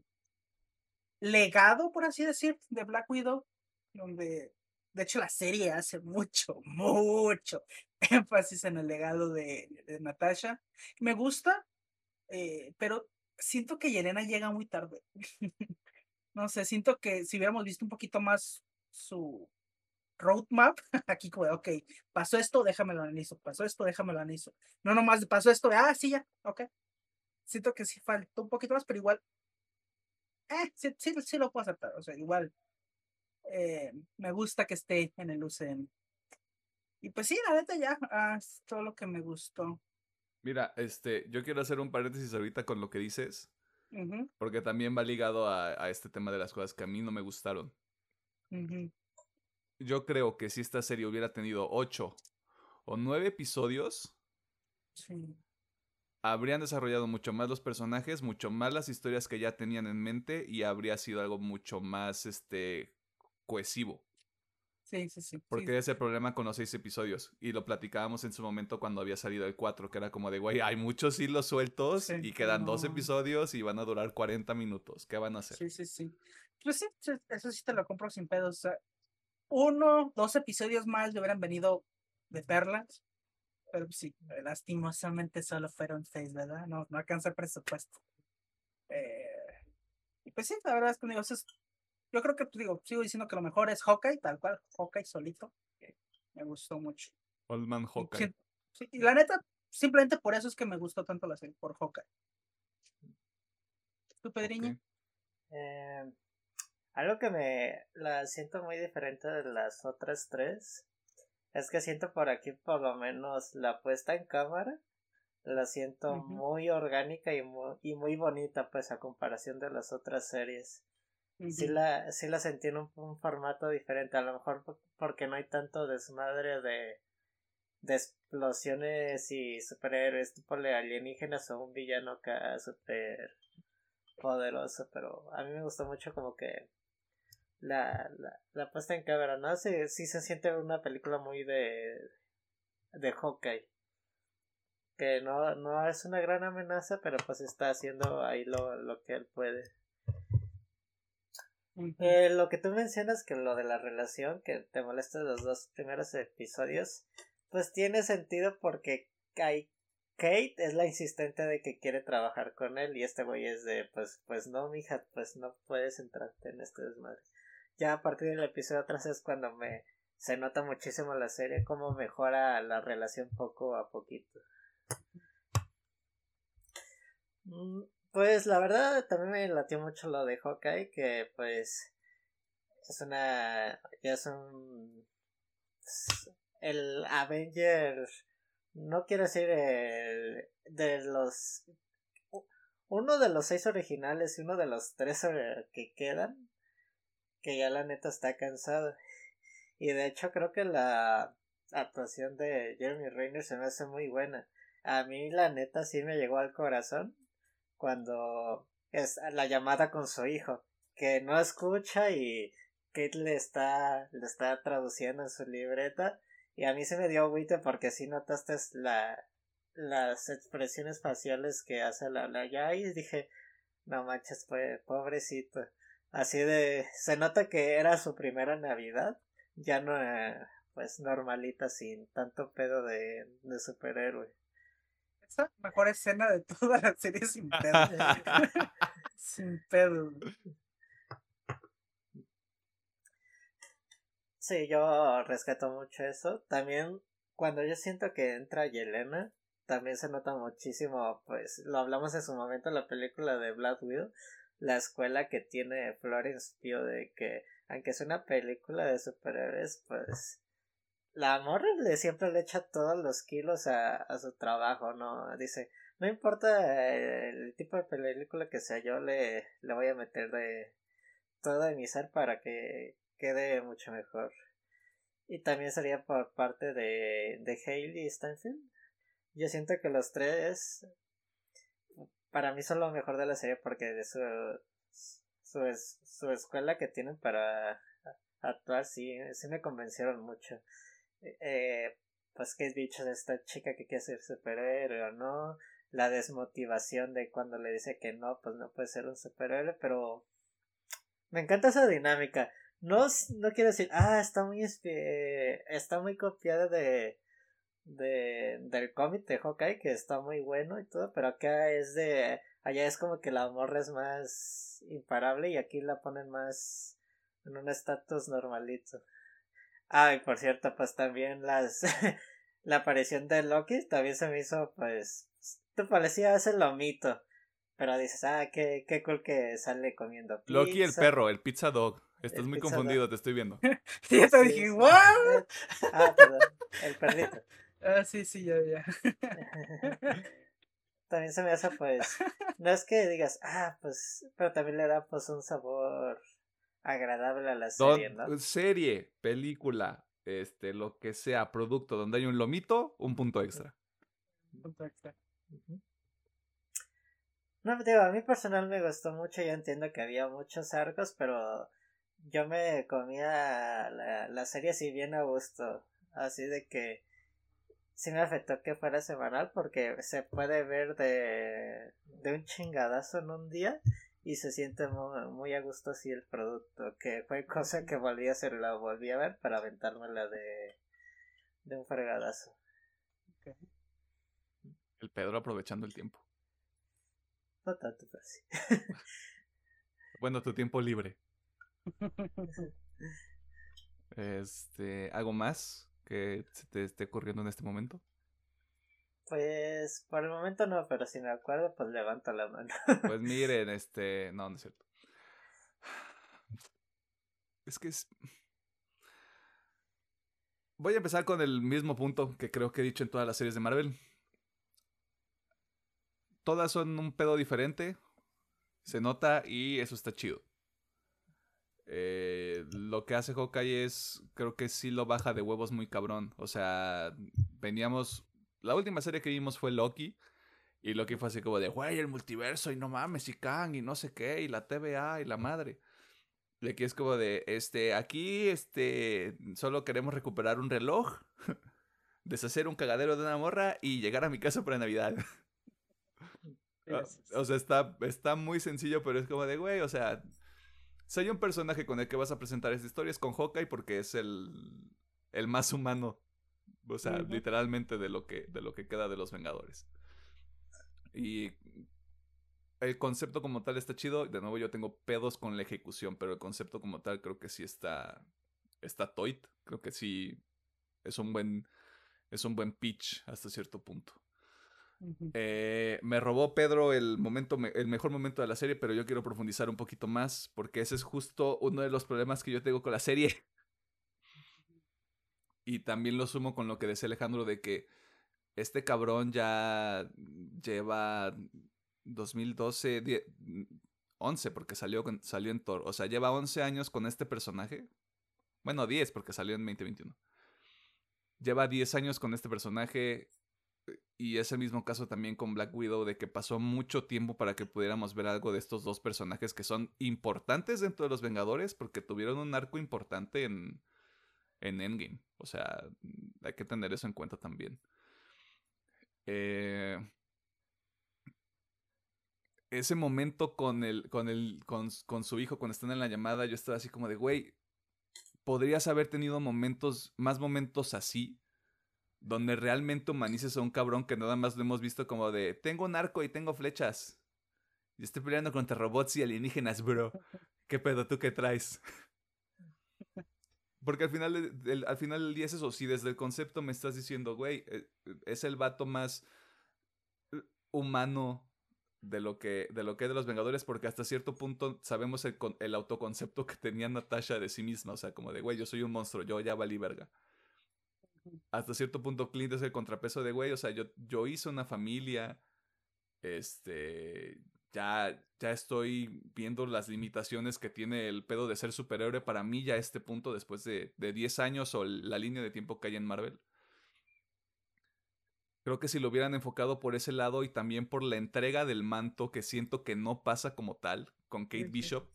legado, por así decir, de Black Widow, donde de hecho la serie hace mucho, mucho énfasis en el legado de, de Natasha. Me gusta, eh, pero siento que Yelena llega muy tarde. no sé, siento que si hubiéramos visto un poquito más su roadmap, aquí como, ok, pasó esto, déjamelo analizo, pasó esto, déjamelo analizo. No nomás pasó esto, ah, sí, ya, ok siento que sí faltó un poquito más, pero igual, eh, sí, sí, sí lo puedo aceptar, o sea, igual, eh, me gusta que esté en el UCM. Y pues sí, la neta ya, ah, es todo lo que me gustó. Mira, este, yo quiero hacer un paréntesis ahorita con lo que dices, porque también va ligado a, a este tema de las cosas que a mí no me gustaron. Yo creo que si esta serie hubiera tenido ocho o nueve episodios, Sí. Habrían desarrollado mucho más los personajes, mucho más las historias que ya tenían en mente y habría sido algo mucho más este cohesivo. Sí, sí, sí. Porque sí. ese problema con los seis episodios. Y lo platicábamos en su momento cuando había salido el 4, que era como de, güey, hay muchos hilos sueltos Sí, y quedan dos no. episodios y van a durar 40 minutos. ¿Qué van a hacer? Sí, sí, sí. Pues sí, eso sí te lo compro sin pedos. O sea, uno, dos episodios más le hubieran venido de perlas. Pero pues sí, lastimosamente solo fueron seis, ¿verdad? No, no alcanza el presupuesto. Eh, y pues sí, la verdad es que digo, eso es- yo creo que pues, digo, sigo diciendo que lo mejor es Hawkeye, tal cual, Hawkeye solito, que me gustó mucho. Old Man Y Hawkeye. sí- sí, y la neta, simplemente por eso es que me gustó tanto la serie, por Hawkeye. ¿Tú, Pedriño? Ok. Eh, algo que me la siento muy diferente de las otras tres es que siento por aquí por lo menos la puesta en cámara la siento muy orgánica y muy, y muy bonita pues a comparación de las otras series. Sí la, sí la sentí en un, un formato diferente, a lo mejor po- porque no hay tanto desmadre de, de explosiones y superhéroes tipo de alienígenas o un villano acá super poderoso, pero a mí me gustó mucho como que la, la, la puesta en cámara, ¿no? Sí, sí se siente una película muy de de Hawkeye que no, no es una gran amenaza pero pues está haciendo ahí lo, lo que él puede Eh, lo que tú mencionas que lo de la relación que te molesta los dos primeros episodios pues tiene sentido porque hay Kate es la insistente de que quiere trabajar con él y este güey es de pues pues no mija pues no puedes entrarte en este desmadre. Ya a partir del episodio 3 es cuando me se nota muchísimo la serie cómo mejora la relación poco a poquito. Mm, pues la verdad también me latió mucho lo de Hawkeye que pues es una ya es un el Avenger no quiero decir el de los uno de los seis originales y uno de los tres que quedan que ya la neta está cansado. Y de hecho creo que la actuación de Jeremy Renner se me hace muy buena. A mí la neta sí me llegó al corazón cuando es la llamada con su hijo que no escucha y Kate le está le está traduciendo en su libreta y a mí se me dio agüite porque si notaste la las expresiones faciales que hace la la ya y dije no manches pues pobrecito así de se nota que era su primera navidad ya no pues normalita sin tanto pedo de, de superhéroe Esa mejor escena de toda la serie sin pedo. sin pedo. Sí, yo rescato mucho eso. También cuando yo siento que entra Yelena, también se nota muchísimo, pues lo hablamos en su momento en la película de Black Widow, la escuela que tiene Florence Pugh de que aunque es una película de superhéroes, pues la morra le siempre le echa todos los kilos a, a su trabajo, ¿no? Dice, no importa el tipo de película que sea, yo le, le voy a meter de todo de mi ser para que quede mucho mejor. Y también sería por parte de, de Hailey Steinfeld. Yo siento que los tres para mí son lo mejor de la serie porque de su su, su escuela que tienen para actuar sí, sí me convencieron mucho. Eh, pues que es bicho de esta chica que quiere ser superhéroe o no. La desmotivación de cuando le dice que no, pues no puede ser un superhéroe, pero me encanta esa dinámica. No, no quiero decir, ah, está muy espi- está muy copiada de, de del cómic de Hawkeye, que está muy bueno y todo, pero acá es de, allá es como que la morra es más imparable y aquí la ponen más en un estatus normalito. Ah, y por cierto, pues también las, la aparición de Loki también se me hizo, pues, te parecía ese lomito. Pero dices, ah, qué, qué cool que sale comiendo pizza. Loki el perro, el pizza dog. Estás El muy confundido, te estoy viendo. Y yo te Sí, dije, sí. ¿what? Ah, perdón, el perrito. Ah, sí, sí, ya, ya. también se me hace pues no es que digas ah pues pero también le da pues un sabor agradable a la Don- serie no Serie, película, este, lo que sea, producto donde hay un lomito, un punto extra. punto extra. No, digo, a mí personal me gustó mucho, yo entiendo que había muchos arcos, pero yo me comía la, la serie así bien a gusto, así de que sí me afectó que fuera semanal porque se puede ver de, de un chingadazo en un día y se siente muy, a gusto así el producto, que fue cosa que volví a hacer, la volví a ver para aventármela de, de un fregadazo. El Pedro aprovechando el tiempo. No tanto, pero sí. bueno, tu tiempo libre. Este, ¿algo más que se te esté ocurriendo en este momento? Pues por el momento no, pero si me acuerdo, pues levanto la mano. pues miren, este, no, no es cierto. Es que es... Voy a empezar con el mismo punto que creo que he dicho en todas las series de Marvel todas son un pedo diferente. Se nota y eso está chido. Eh, lo que hace Hawkeye es, creo que sí lo baja de huevos muy cabrón. O sea, veníamos, la última serie que vimos fue Loki. Y Loki fue así como de, güey, el multiverso y no mames, y Kang y no sé qué, y la TVA y la madre. Y aquí es como de, este, aquí, este, solo queremos recuperar un reloj, deshacer un cagadero de una morra y llegar a mi casa para Navidad. O sea, está, está muy sencillo, pero es como de, güey, o sea, si hay un personaje con el que vas a presentar esta historia es con Hawkeye porque es el, el más humano, o sea, literalmente de lo, que, de lo que queda de los Vengadores. Y el concepto como tal está chido, de nuevo yo tengo pedos con la ejecución, pero el concepto como tal creo que sí está, está toit, creo que sí es un buen, es un buen pitch hasta cierto punto. Eh, me robó Pedro el momento, el mejor momento de la serie, pero yo quiero profundizar un poquito más porque ese es justo uno de los problemas que yo tengo con la serie. Y también lo sumo con lo que decía Alejandro de que este cabrón ya lleva 2012, 11 porque salió, salió en Thor. O sea, lleva 11 años con este personaje. Bueno, 10 porque salió en 2021. Lleva 10 años con este personaje y ese mismo caso también con Black Widow, de que pasó mucho tiempo para que pudiéramos ver algo de estos dos personajes que son importantes dentro de los Vengadores, porque tuvieron un arco importante en, en Endgame. O sea, hay que tener eso en cuenta también. Eh, ese momento con el, con el, con, su hijo cuando están en la llamada, yo estaba así como de, güey, podrías haber tenido momentos, más momentos así, donde realmente humanices a un cabrón que nada más lo hemos visto como de tengo un arco y tengo flechas. Y estoy peleando contra robots y alienígenas, bro. ¿Qué pedo tú qué traes? Porque al final, al final del día es eso. Si desde el concepto me estás diciendo, güey, eh, es el vato más eh, humano de lo que de lo que de los Vengadores, porque hasta cierto punto sabemos el, el autoconcepto que tenía Natasha de sí misma. O sea, como de, güey, yo soy un monstruo, yo ya valí verga hasta cierto punto Clint es el contrapeso de güey, o sea, yo, yo hice una familia, este, ya, ya estoy viendo las limitaciones que tiene el pedo de ser superhéroe para mí ya a este punto después de, de 10 años o la línea de tiempo que hay en Marvel. Creo que si lo hubieran enfocado por ese lado y también por la entrega del manto que siento que no pasa como tal con Kate Bishop,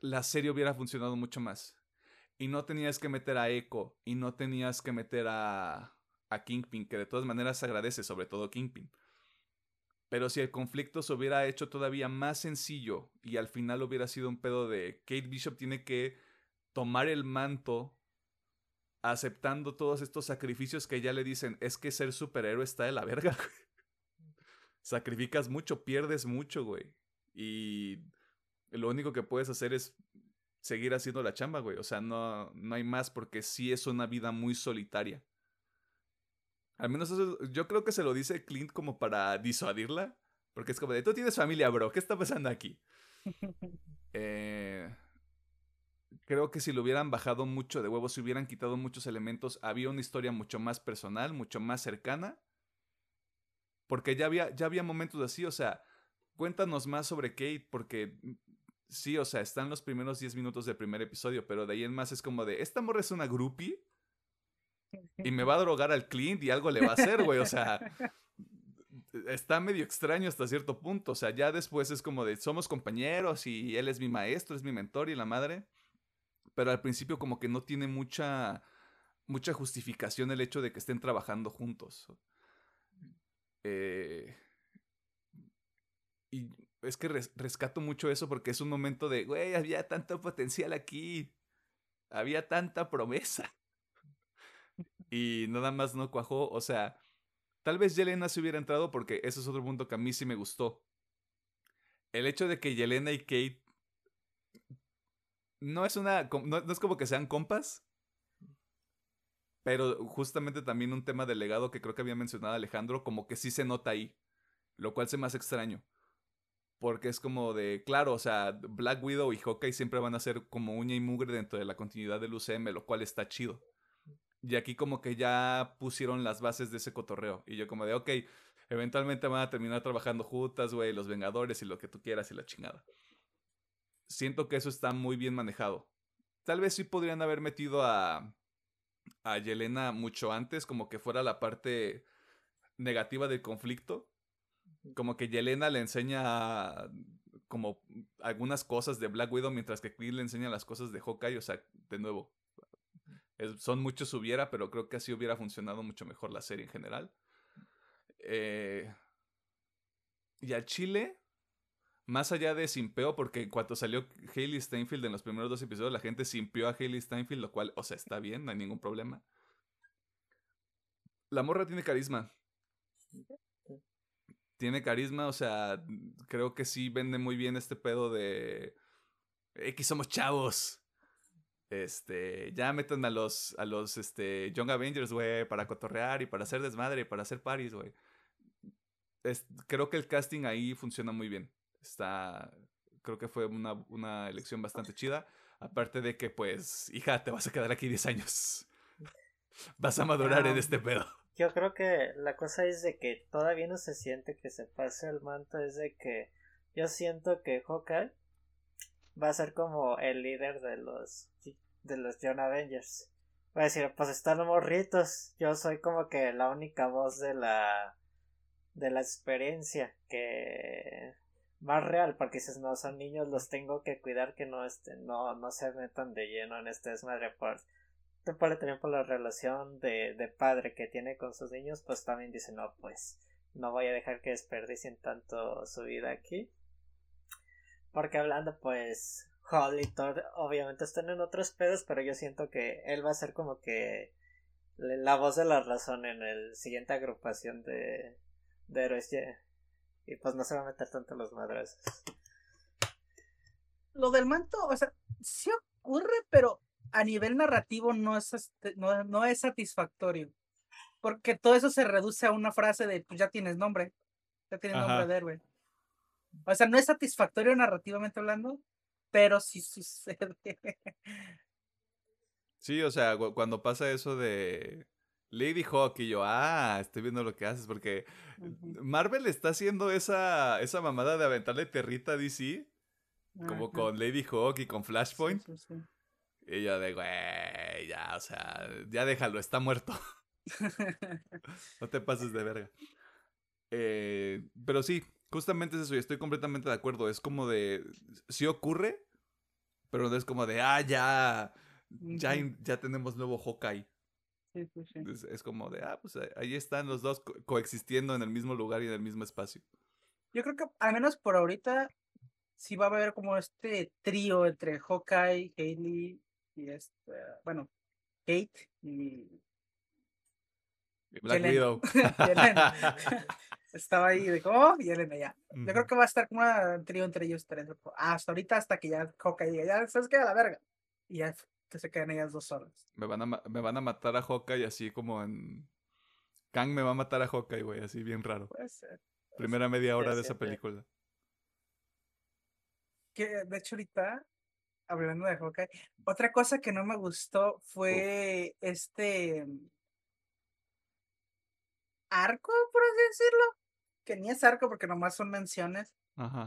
la serie hubiera funcionado mucho más y no tenías que meter a Echo y no tenías que meter a, a Kingpin, que de todas maneras se agradece, sobre todo Kingpin. Pero si el conflicto se hubiera hecho todavía más sencillo y al final hubiera sido un pedo de Kate Bishop tiene que tomar el manto aceptando todos estos sacrificios que ya le dicen, es que ser superhéroe está de la verga. Sacrificas mucho, pierdes mucho, güey. Y lo único que puedes hacer es seguir haciendo la chamba, güey. O sea, no, no hay más porque sí es una vida muy solitaria. Al menos eso, yo creo que se lo dice Clint como para disuadirla. Porque es como de, tú tienes familia, bro, ¿qué está pasando aquí? eh, creo que si lo hubieran bajado mucho de huevos, si hubieran quitado muchos elementos, había una historia mucho más personal, mucho más cercana. Porque ya había, ya había momentos así, o sea, cuéntanos más sobre Kate, porque Sí, o sea, están los primeros 10 minutos del primer episodio, pero de ahí en más es como de, ¿esta morra es una groupie? Y me va a drogar al Clint y algo le va a hacer, güey. O sea, está medio extraño hasta cierto punto. O sea, ya después es como de somos compañeros y él es mi maestro, es mi mentor y la madre. Pero al principio como que no tiene mucha mucha justificación el hecho de que estén trabajando juntos. Eh, y es que rescato mucho eso porque es un momento de, güey, había tanto potencial aquí. Había tanta promesa. Y nada más no cuajó. O sea, tal vez Yelena se hubiera entrado porque ese es otro punto que a mí sí me gustó. El hecho de que Yelena y Kate no es una. No, no es como que sean compas. Pero justamente también un tema del legado que creo que había mencionado Alejandro, como que sí se nota ahí. Lo cual se me hace extraño. Porque es como de, claro, o sea, Black Widow y Hawkeye siempre van a ser como uña y mugre dentro de la continuidad del UCM, lo cual está chido. Y aquí como que ya pusieron las bases de ese cotorreo. Y yo como de, ok, eventualmente van a terminar trabajando juntas, güey, los Vengadores y lo que tú quieras y la chingada. Siento que eso está muy bien manejado. Tal vez sí podrían haber metido a, a Yelena mucho antes, como que fuera la parte negativa del conflicto como que Yelena le enseña como algunas cosas de Black Widow, mientras que Clint le enseña las cosas de Hawkeye. O sea, de nuevo, son muchos hubiera, pero creo que así hubiera funcionado mucho mejor la serie en general. Eh, y al Chile, más allá de simpeo, porque cuando salió Hayley Steinfeld en los primeros dos episodios, la gente simpeó a Hayley Steinfeld, lo cual, o sea, está bien, no hay ningún problema. La morra tiene carisma tiene carisma, o sea, creo que sí vende muy bien este pedo de X somos chavos. Este, ya metan a los a los este Young Avengers, güey, para cotorrear y para hacer desmadre y para hacer paris, güey. creo que el casting ahí funciona muy bien. Está creo que fue una, una elección bastante chida, aparte de que pues, hija, te vas a quedar aquí 10 años. Vas a madurar en este pedo. Yo creo que la cosa es de que todavía no se siente que se pase el manto, es de que yo siento que Hawkeye va a ser como el líder de los de los John Avengers. Va a decir, pues están morritos, yo soy como que la única voz de la de la experiencia que más real, porque si no son niños los tengo que cuidar que no estén, no, no se metan de lleno en este desmadre por por también por la relación de, de, padre que tiene con sus niños, pues también dice, no, pues no voy a dejar que desperdicien tanto su vida aquí. Porque hablando, pues, Hall y Thor obviamente están en otros pedos, pero yo siento que él va a ser como que la voz de la razón en el siguiente agrupación de, de héroes. Y pues no se va a meter tanto los madrazos. Lo del manto, o sea, sí ocurre, pero a nivel narrativo no es, este, no, es satisfactorio. Porque todo eso se reduce a una frase de, pues ya tienes nombre, ya tienes nombre de héroe. O sea, no es satisfactorio narrativamente hablando, pero sí sucede. Sí, o sea, cuando pasa eso de Lady Hawk y yo, ah, estoy viendo lo que haces, porque Marvel está haciendo esa, esa mamada de aventarle territa a DC, como con Lady Hawk y con Flashpoint. Y yo de, güey, ya, o sea, ya déjalo, está muerto. no te pases de verga. Eh, pero sí, justamente es eso, y estoy completamente de acuerdo. Es como de, sí ocurre, pero no es como de, ah, ya, ya, ya tenemos nuevo Hawkeye. Sí, sí, sí. Es, como de, ah, pues ahí están los dos coexistiendo en el mismo lugar y en el mismo espacio. Yo creo que, al menos por ahorita, sí va a haber como este trío entre Hawkeye, Hailey y este, bueno, Kate y Black Widow. Estaba ahí de oh, y Elena ya. Yo creo que va a estar como un trío entre ellos tres. Hasta ahorita, hasta que ya Hawkeye diga, ya sabes que a la verga. Y ya que se quedan ellas dos solas. Me van a, me van a matar a Hawkeye así como en. Kang me va a matar a Hawkeye, güey, así bien raro. Puede ser. Primera media hora de esa película. Que de hecho ahorita hablando de Hawkeye, otra cosa que no me gustó fue este arco, por así decirlo. Que ni es arco porque nomás son menciones.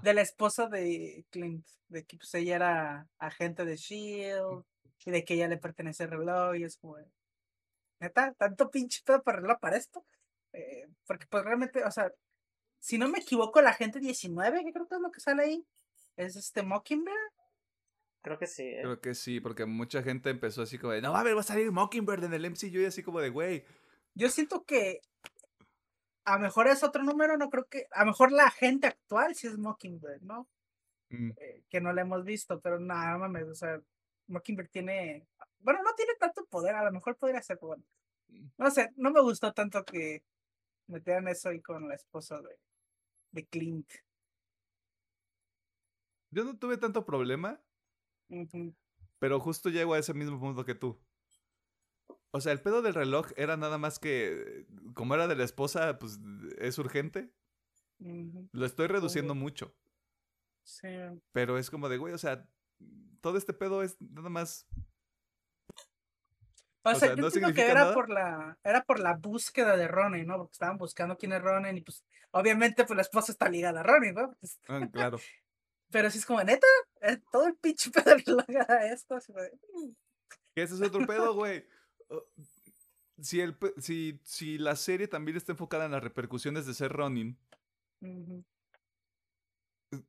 De la esposa de Clint, de que pues, ella era agente de Shield y de que ella le pertenece al reloj y es como... neta, tanto pinche pedo para arreglar para esto. Eh, porque pues realmente, o sea, si no me equivoco, la gente 19, que creo que es lo que sale ahí, es este Mockingbird. Creo que sí. ¿eh? Creo que sí, porque mucha gente empezó así como de, no, a ver, va a salir Mockingbird en el MCU y así como de, güey. Yo siento que a lo mejor es otro número, no creo que, a lo mejor la gente actual sí es Mockingbird, ¿no? Mm, Eh, que no la hemos visto, pero nada, mames, o sea, Mockingbird tiene, bueno, no tiene tanto poder, a lo mejor podría ser, bueno, no sé, no me gustó tanto que metieran eso ahí con la esposa de, de Clint. Yo no tuve tanto problema, pero justo llego a ese mismo punto que tú. O sea, el pedo del reloj era nada más que, como era de la esposa, pues es urgente. Lo estoy reduciendo mucho. Sí. Pero es como de, güey, o sea, todo este pedo es nada más. O, O sea, sea, yo ¿no entiendo que era nada? por la, era por la búsqueda de Ronan, ¿no? Porque estaban buscando quién es Ronan y pues, obviamente, pues la esposa está ligada a Ronan, ¿no? Pues, Ah, claro. pero sí es como, neta, eh, todo el pinche pedo del reloj era esto. así "Mm". Que ese es otro pedo, güey. Uh, Si, el, si, si la serie también está enfocada en las repercusiones de ser Ronin,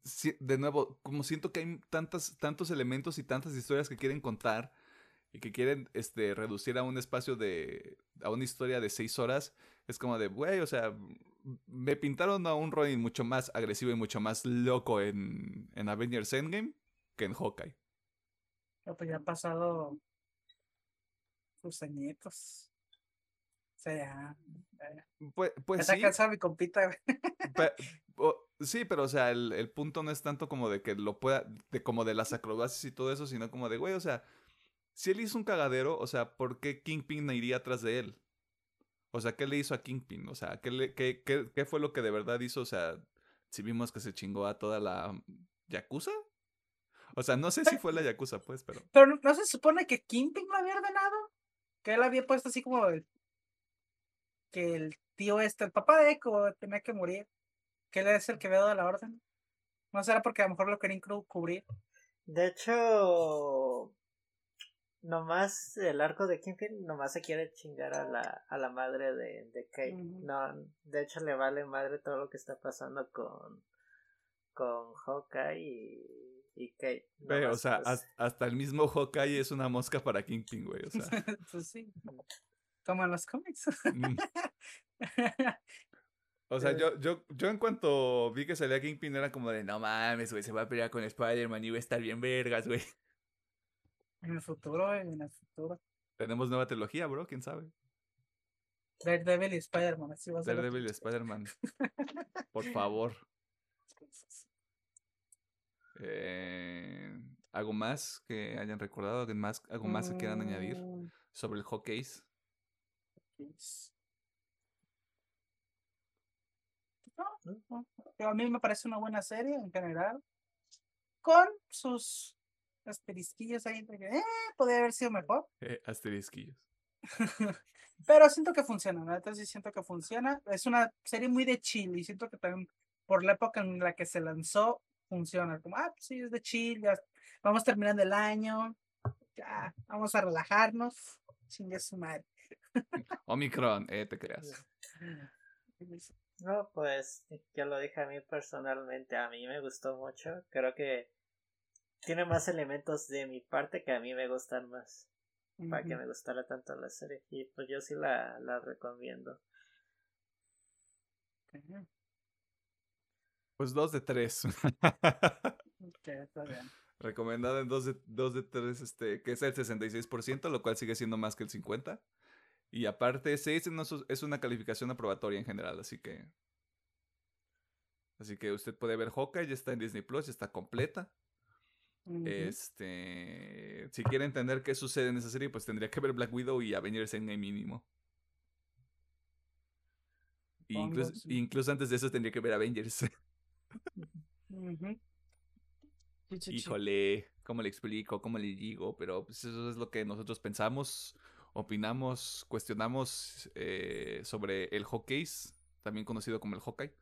si- de nuevo, como siento que hay tantas, tantos elementos y tantas historias que quieren contar y que quieren este, reducir a un espacio de. a una historia de seis horas, es como de, güey, o sea, me pintaron a un Ronin mucho más agresivo y mucho más loco en, en Avengers Endgame que en Hawkeye. pero pues ya han pasado sus añitos. O sea, ya. Pues, pues está sí, cansado mi compita, güey. Pe- o- sí, pero o sea, el, el punto no es tanto como de que lo pueda, de como de las acrobacias y todo eso, sino como de, güey, o sea, si él hizo un cagadero, o sea, ¿por qué Kingpin no iría atrás de él? O sea, ¿qué le hizo a Kingpin? O sea, ¿qué, le- qué, qué, qué fue lo que de verdad hizo? O sea, si vimos que se chingó a toda la Yakuza. O sea, no sé si fue la Yakuza, pues, pero... Pero no, ¿no se supone que Kingpin lo había ordenado. Que él había puesto así como el, que el tío este, el papá de Echo, tenía que morir. Que él es el que había dado la orden. No será porque a lo mejor lo querían cubrir. De hecho, nomás el arco de Kingpin nomás se quiere chingar a la, a la madre de, de Kate. No, de hecho le vale madre todo lo que está pasando con, con Hawkeye y, y Kate. O sea, pues, has- hasta el mismo Hawkeye es una mosca para Kingpin, güey. O sea, pues sí. Como en los cómics. mm. O sea, Eh. yo, yo, yo en cuanto vi que salía Kingpin era como de, no mames, güey, se va a pelear con Spider-Man y va a estar bien vergas, güey. en el futuro, en el futuro. Tenemos nueva trilogía, bro, quién sabe. Daredevil y Spider-Man, así va a ser. Daredevil y Spider-Man. Por favor. Eh, ¿Algo más que hayan recordado? ¿Algo más, algo más que quieran añadir Mm, sobre el pues, No, a mí me parece una buena serie en general. Con sus asterisquillos ahí eh, podría haber sido mejor. Eh, asterisquillos. Pero siento que funciona, ¿no? Entonces siento que funciona. Es una serie muy de chill y siento que también por la época en la que se lanzó funciona. Como, ah, pues sí, es de chill, ya vamos terminando el año, ya, vamos a relajarnos. Chingue su madre. Omicron, eh, te creas. No, pues yo lo dije a mí personalmente, a mí me gustó mucho, creo que tiene más elementos de mi parte que a mí me gustan más, para que me gustara tanto la serie, y pues yo sí la, la recomiendo. Pues dos de tres. Ok, está bien. Recomendada en 2 de, dos de 3, este, que es el 66%, lo cual sigue siendo más que el 50%. Y aparte, 6 no es una calificación aprobatoria en general, así que... Así que usted puede ver Hawkeye, ya está en Disney Plus, ya está completa. Este, si quiere entender qué sucede en esa serie, pues tendría que ver Black Widow y Avengers Endgame mínimo. Y incluso, incluso antes de eso tendría que ver Avengers. Híjole, ¿cómo le explico? ¿Cómo le digo? Pero pues, eso es lo que nosotros pensamos, opinamos, cuestionamos eh, sobre el Hawkeye, también conocido como el Hawkeye.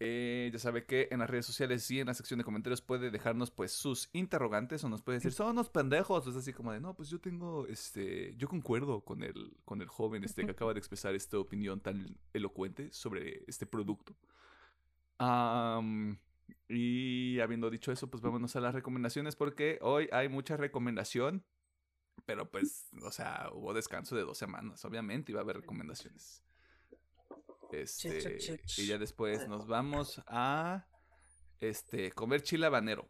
Eh, ya sabe que en las redes sociales y en la sección de comentarios puede dejarnos pues sus interrogantes o nos puede decir, son unos pendejos. Es así como de, no, pues yo tengo, este, yo concuerdo con el, con el joven este que acaba de expresar esta opinión tan elocuente sobre este producto. Y habiendo dicho eso, pues vámonos a las recomendaciones porque hoy hay mucha recomendación. Pero pues, o sea, hubo descanso de dos semanas, obviamente iba a haber recomendaciones. Este, y ya después nos vamos a este, comer chile habanero.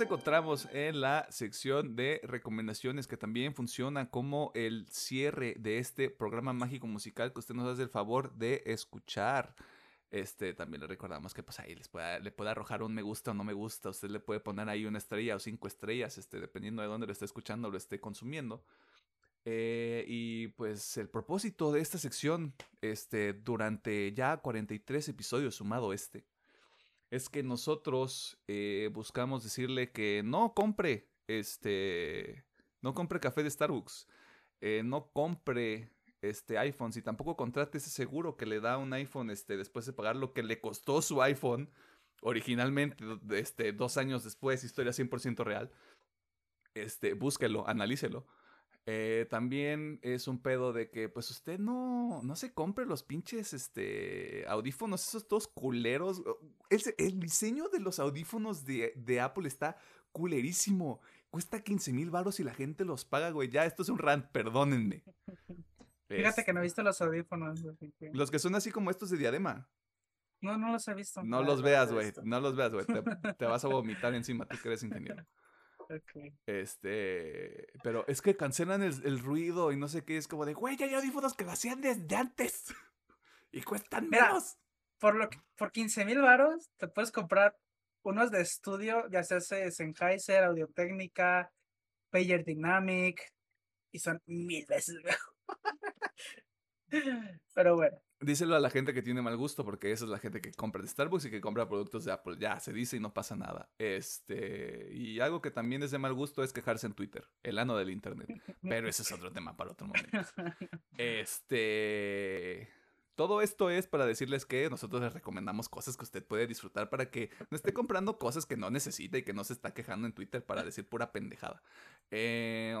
Nos encontramos en la sección de recomendaciones que también funciona como el cierre de este programa mágico musical que usted nos hace el favor de escuchar. Este, también le recordamos que pues ahí les puede, le puede arrojar un me gusta o no me gusta. Usted le puede poner ahí una estrella o cinco estrellas, este, dependiendo de dónde lo esté escuchando o lo esté consumiendo. Eh, y pues el propósito de esta sección, este, durante ya 43 episodios sumado este, es que nosotros eh, buscamos decirle que no compre este, no compre café de Starbucks, eh, no compre este iPhone, y tampoco contrate ese seguro que le da un iPhone este, después de pagar lo que le costó su iPhone originalmente, este, dos años después, historia 100% real. Este, búsquelo, analícelo. Eh, también es un pedo de que, pues, usted no, no se compre los pinches este, audífonos, esos todos culeros. El, el diseño de los audífonos de, de, Apple está culerísimo. Cuesta 15 mil baros y la gente los paga, güey. Ya, esto es un rant, perdónenme. Fíjate que no he visto los audífonos. Los que son así como estos de diadema. No, no los he visto. No los veas, güey. No los veas, güey. Te, te, vas a vomitar encima, tú que eres ingeniero. Este, pero es que cancelan el, ruido y no sé qué, es como de, güey, ya hay audífonos que lo hacían desde antes y cuestan menos. Por, lo por 15 mil varos te puedes comprar unos de estudio, ya sea Sennheiser, Audio Técnica, Payer Dynamic, y son mil veces mejor. pero bueno. Díselo a la gente que tiene mal gusto, porque esa es la gente que compra de Starbucks y que compra productos de Apple. Ya, se dice y no pasa nada. Este, y algo que también es de mal gusto es quejarse en Twitter, el ano del internet. Pero ese es otro tema para otro momento. Este, todo esto es para decirles que nosotros les recomendamos cosas que usted puede disfrutar para que no esté comprando cosas que no necesita y que no se está quejando en Twitter para decir pura pendejada. Eh,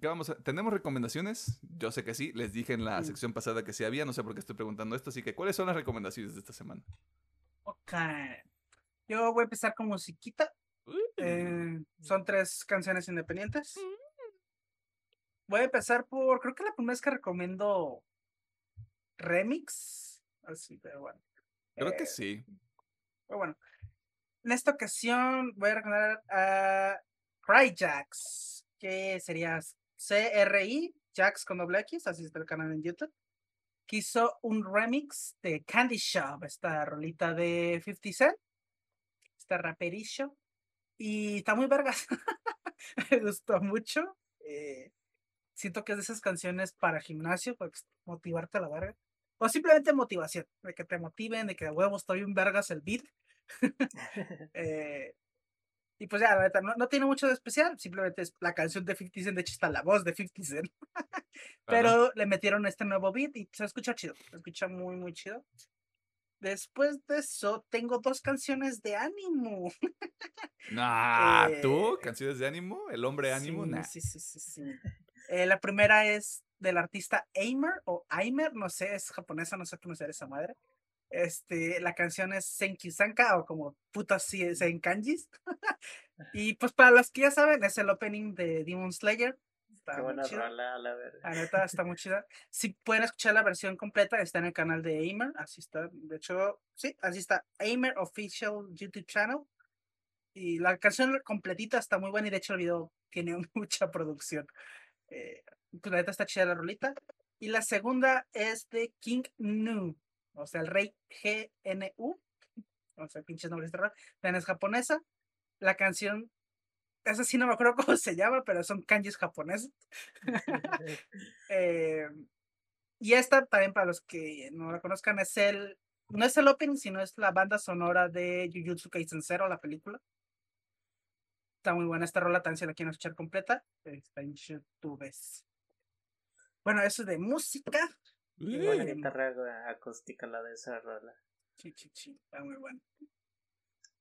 ¿Qué vamos a... ¿Tenemos recomendaciones? Yo sé que sí. Les dije en la sección pasada que sí había. No sé por qué estoy preguntando esto. Así que, ¿cuáles son las recomendaciones de esta semana? Ok. Yo voy a empezar con musiquita. Eh, son tres canciones independientes. Mm. Voy a empezar por. Creo que la primera vez que recomiendo remix. Así, pero bueno. Creo que eh, sí. Pero bueno. En esta ocasión voy a recomendar a Cryjacks, que sería CRI, Jax con doble X, así está el canal en YouTube, que hizo un remix de Candy Shop, esta rolita de 50 Cent, este raperillo, y está muy vergas. Me gustó mucho. Eh, siento que es de esas canciones para gimnasio, para motivarte a la verga. O simplemente motivación, de que te motiven, de que de huevo estoy un vergas el beat. eh, y pues ya, la verdad, no, no, tiene mucho de especial, simplemente es la canción de 50 Cent, de hecho está la voz de 50 Cent. Pero le metieron este nuevo beat y se escucha chido, se escucha muy, muy chido. Después de eso, tengo dos canciones de ánimo. Nah, ¿tú? Eh, ¿Canciones de ánimo? ¿El hombre ánimo? Sí, sí, sí, sí. Eh, la primera es del artista Aimer o Aimer, no sé, es japonesa, no sé pronunciar esa madre. Este, la canción es Senki Sanka o como putas si en kanjis. y pues para los que ya saben, es el opening de Demon Slayer. Está Qué buena rola, la verdad. La neta está muy chida. Si pueden escuchar la versión completa, está en el canal de Aimer. Así está. De hecho, sí, así está. Aimer Official YouTube Channel. Y la canción completita está muy buena y de hecho el video tiene mucha producción. Eh, pues, la neta está chida la rolita. Y la segunda es de King Nu o sea, el rey GNU. o sea, pinches nombres terror, también es japonesa. La canción, esa sí no me acuerdo cómo se llama, pero son kanjis japoneses. Eh, y esta también para los que no la conozcan es el, no es el opening, sino es la banda sonora de Jujutsu Kaisen Zero, la película. Está muy buena esta rola, también si la quieren escuchar completa, está en YouTube. Bueno, eso es de música. Y buena guitarra acústica la de esa rola. Sí, sí, sí, está muy bueno.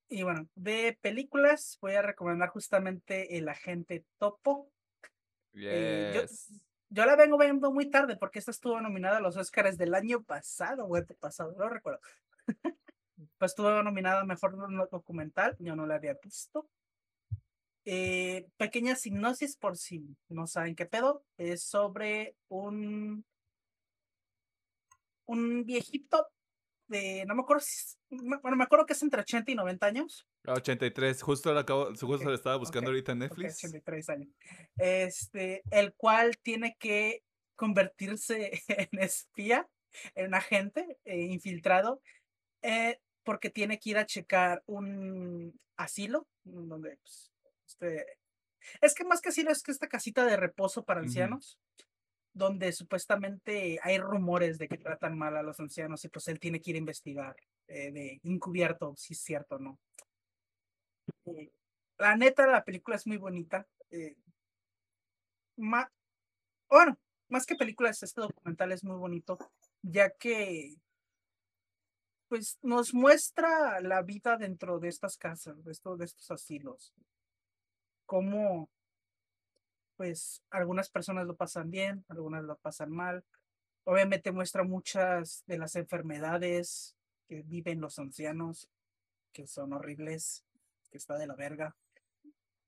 Y bueno, de películas voy a recomendar justamente El Agente Topo. Eh, yo, yo, la vengo viendo muy tarde porque esta estuvo nominada a los Oscars del año pasado o pasado, no recuerdo. pues estuvo nominada a Mejor Documental, yo no la había visto. Eh, pequeña hipnosis por si no saben qué pedo, es sobre un un viejito de, no me acuerdo si, bueno, me acuerdo que es entre 80 y 90 años. 83, justo lo acabo, justo lo estaba buscando ahorita en Netflix. 83 años. Este, el cual tiene que convertirse en espía, en agente eh, infiltrado, eh, porque tiene que ir a checar un asilo, donde, pues, este, es que más que asilo es que esta casita de reposo para ancianos, donde supuestamente hay rumores de que tratan mal a los ancianos y pues él tiene que ir a investigar eh, de encubierto si es cierto o no. Eh, la neta, la película es muy bonita. Eh, bueno, más que películas, este documental es muy bonito, ya que pues nos muestra la vida dentro de estas casas, de, de estos asilos. Cómo pues algunas personas lo pasan bien, algunas lo pasan mal. Obviamente muestra muchas de las enfermedades que viven los ancianos, que son horribles, que está de la verga.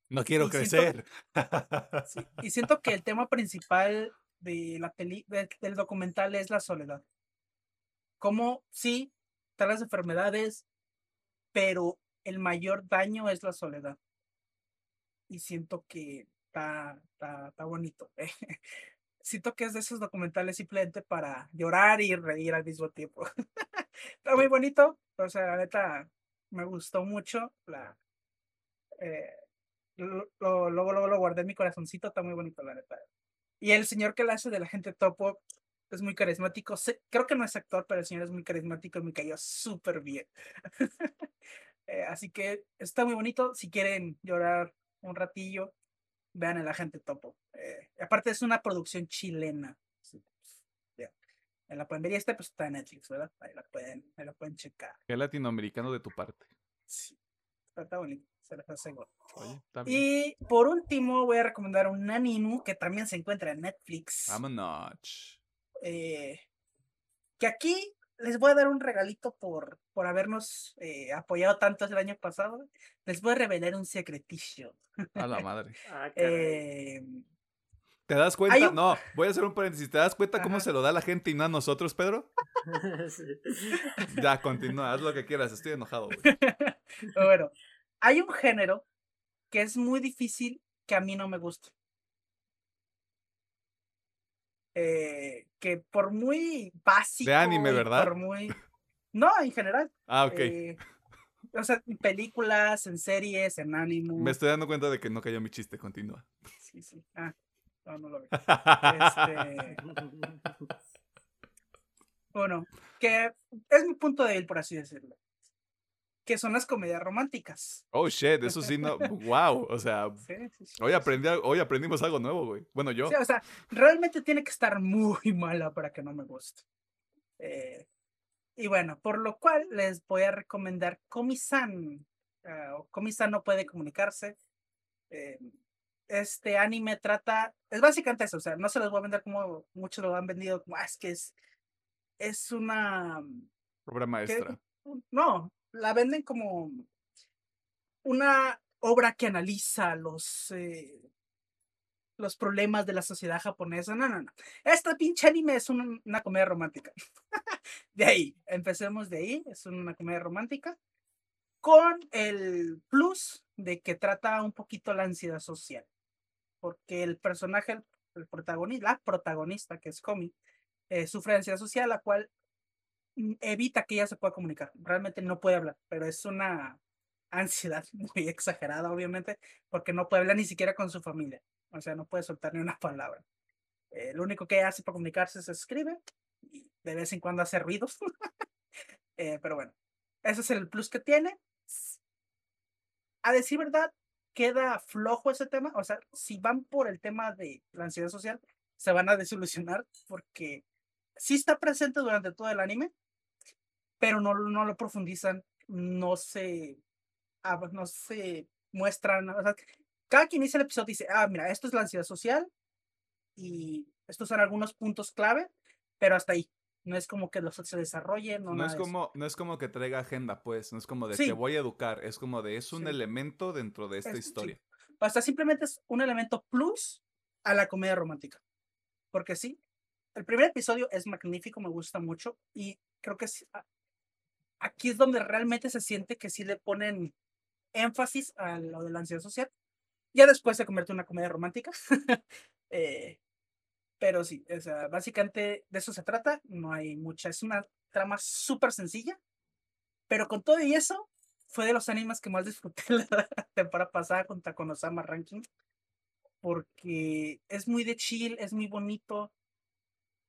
No quiero crecer. y siento que el tema principal de la peli, del documental es la soledad. Como sí, están las enfermedades, pero el mayor daño es la soledad. Y siento que está, está, bonito. Siento que es de esos documentales simplemente para llorar y reír al mismo tiempo. está muy bonito. O sea, la neta, me gustó mucho. La, eh, luego, luego lo guardé en mi corazoncito. Está muy bonito, la neta. Y el señor que le hace de la gente topo es muy carismático. creo que no es actor, pero el señor es muy carismático y me cayó súper bien. Eh, así que está muy bonito. Si quieren llorar un ratillo, vean el agente topo. Eh, aparte es una producción chilena. Sí, pues, la pueden ver y este pues está en Netflix, ¿verdad? Ahí la pueden, ahí la pueden checar. Qué latinoamericano de tu parte. Sí, está bonito, se les aseguro. y por último voy a recomendar un anime que también se encuentra en Netflix. Vámonos. Eh, que aquí les voy a dar un regalito por, por habernos eh, apoyado tanto el año pasado. Les voy a revelar un secretillo. A la madre. Ah, em, ¿Te das cuenta? No, voy a hacer un paréntesis. ¿Te das cuenta cómo se lo da a la gente y no a nosotros, Pedro? Ya, continúa, haz lo que quieras, estoy enojado. bueno, hay un género que es muy difícil que a mí no me guste. Eh, que por muy básico. De anime, ¿verdad? Por muy. No, en general. Ah, ok. Eh, o sea, en películas, en series, en anime. Me estoy dando cuenta de que no cayó mi chiste, continúa. Sí, sí. Ah, no, no lo veo. este... Bueno, que es mi punto débil, por así decirlo que son las comedias románticas. Oh shit, eso sí no, wow, o sea, hoy aprendí, hoy aprendimos algo nuevo, güey. Bueno, yo. O sea, realmente tiene que estar muy mala para que no me guste. Eh, y bueno, por lo cual les voy a recomendar Komi-san. Ah, o Komi-san no puede comunicarse. Eh, este anime trata, es básicamente eso, o sea, no se los voy a vender como muchos lo han vendido, como, ah, es que es, es una... Obra maestra. no, la venden como una obra que analiza los, eh, los problemas de la sociedad japonesa. No, no, no. Esta pinche anime es una, comedia romántica. de ahí, empecemos de ahí. Es una comedia romántica con el plus de que trata un poquito la ansiedad social. Porque el personaje, protagonista, la protagonista, que es Komi, eh, sufre ansiedad social, la cual evita que ella se pueda comunicar. Realmente no puede hablar, pero es una ansiedad muy exagerada, obviamente, porque no puede hablar ni siquiera con su familia. O sea, no puede soltar ni una palabra. Eh, lo único que hace para comunicarse es escribe y de vez en cuando hace ruidos. Eh, pero bueno, ese es el plus que tiene. A decir verdad, queda flojo ese tema. O sea, si van por el tema de la ansiedad social, se van a desilusionar porque sí está presente durante todo el anime, pero no, no lo profundizan, no se, ah, no se muestran. O sea, cada quien inicia el episodio dice, ah, mira, esto es la ansiedad social y estos son algunos puntos clave, pero hasta ahí. No es como que los se desarrollen. No, no es como, no es como que traiga agenda, pues. No es como de te voy a educar. Es como de es un elemento dentro de esta historia. O sea, simplemente es un elemento plus a la comedia romántica. Porque sí, el primer episodio es magnífico, me gusta mucho. Y creo que aquí es donde realmente se siente que sí le ponen énfasis a lo de la ansiedad social. Ya después se convierte en una comedia romántica. eh, pero sí, o sea, básicamente de eso se trata. No hay mucha. Es una trama súper sencilla. Pero con todo y eso, fue de los animes que más disfruté la temporada pasada junto con Osama Ranking. Porque es muy de chill, es muy bonito.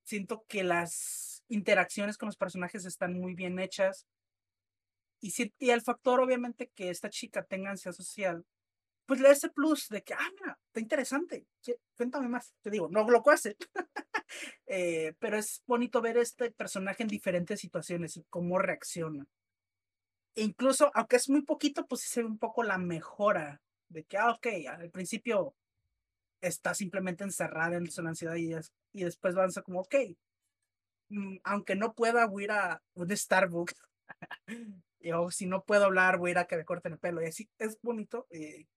Siento que las interacciones con los personajes están muy bien hechas. Y, si, y el factor, obviamente, que esta chica tenga ansiedad social, pues le da ese plus de que, ah, mira, está interesante, cuéntame más. Te digo, no lo hace, eh, pero es bonito ver este personaje en diferentes situaciones cómo reacciona. E incluso, aunque es muy poquito, pues se ve un poco la mejora de que, ah, ok, al principio está simplemente encerrada en su ansiedad y, y después avanza como, ok, mm, aunque no pueda, voy a ir a un Starbucks. o si no puedo hablar, voy a ir a que me corten el pelo. Y así es bonito. Eh,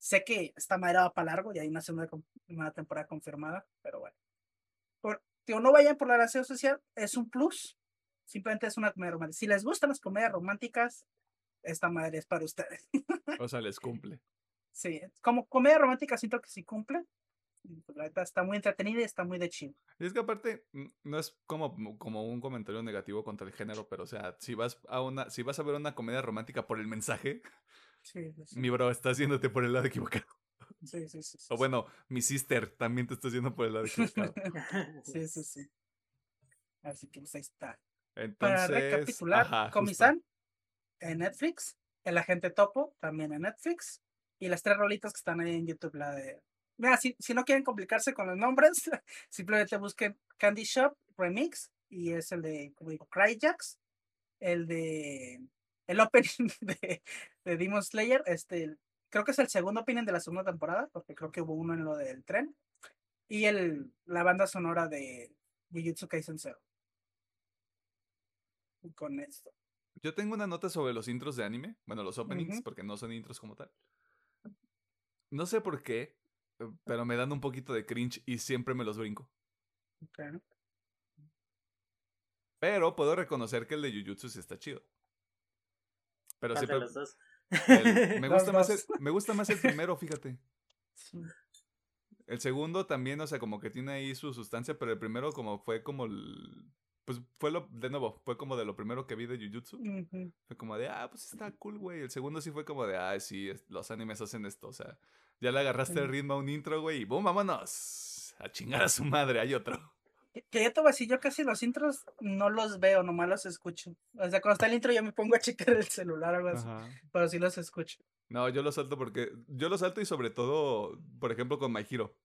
Sé que está madera para largo y hay una segunda una temporada confirmada, pero bueno. Por, no vayan por la relación social, es un plus. Simplemente es una comedia romántica. Si les gustan las comedias románticas, esta madre es para ustedes. o sea, les cumple. Sí, como comedia romántica siento que sí cumple. Pues, la está muy entretenida y está muy de chido. Y es que aparte, no es como, como un comentario negativo contra el género, pero o sea, si vas a una, si vas a ver una comedia romántica por el mensaje, mi bro está haciéndote por el lado equivocado. Sí, sí, sí. O bueno, mi sister también te está haciendo por el lado equivocado. sí, sí, sí. Así que pues ahí está. Entonces, Para recapitular, Comisan en Netflix, El Agente Topo también en Netflix y las tres rolitas que están ahí en YouTube, la de... Mira, si, si no quieren complicarse con los nombres, simplemente busquen Candy Shop Remix y es el de, como digo, Cryjacks, el de el opening de, de Demon Slayer, este, creo que es el segundo opening de la segunda temporada, porque creo que hubo uno en lo del tren, y el, la banda sonora de Jujutsu Kaisen Zero. con esto. Yo tengo una nota sobre los intros de anime, bueno, los openings, porque no son intros como tal. No sé por qué, pero me dan un poquito de cringe y siempre me los brinco. Pero puedo reconocer que el de Jujutsu sí está chido. Pero siempre. me, gusta más el, me gusta más el primero, fíjate. El segundo también, o sea, como que tiene ahí su sustancia, pero el primero como fue como el, pues fue lo, de nuevo, fue como de lo primero que vi de Jujutsu. Fue como de, ah, pues está cool, güey. El segundo sí fue como de, ah, sí, los animes hacen esto, o sea, ya le agarraste el ritmo a un intro, güey, y boom, vámonos. A chingar a su madre, hay otro. Que ya te voy a decir, yo casi los intros no los veo, nomás los escucho. O sea, cuando está el intro yo me pongo a checar el celular o algo así, pero sí los escucho. No, yo los salto porque, yo los salto y sobre todo, por ejemplo, con My Hero.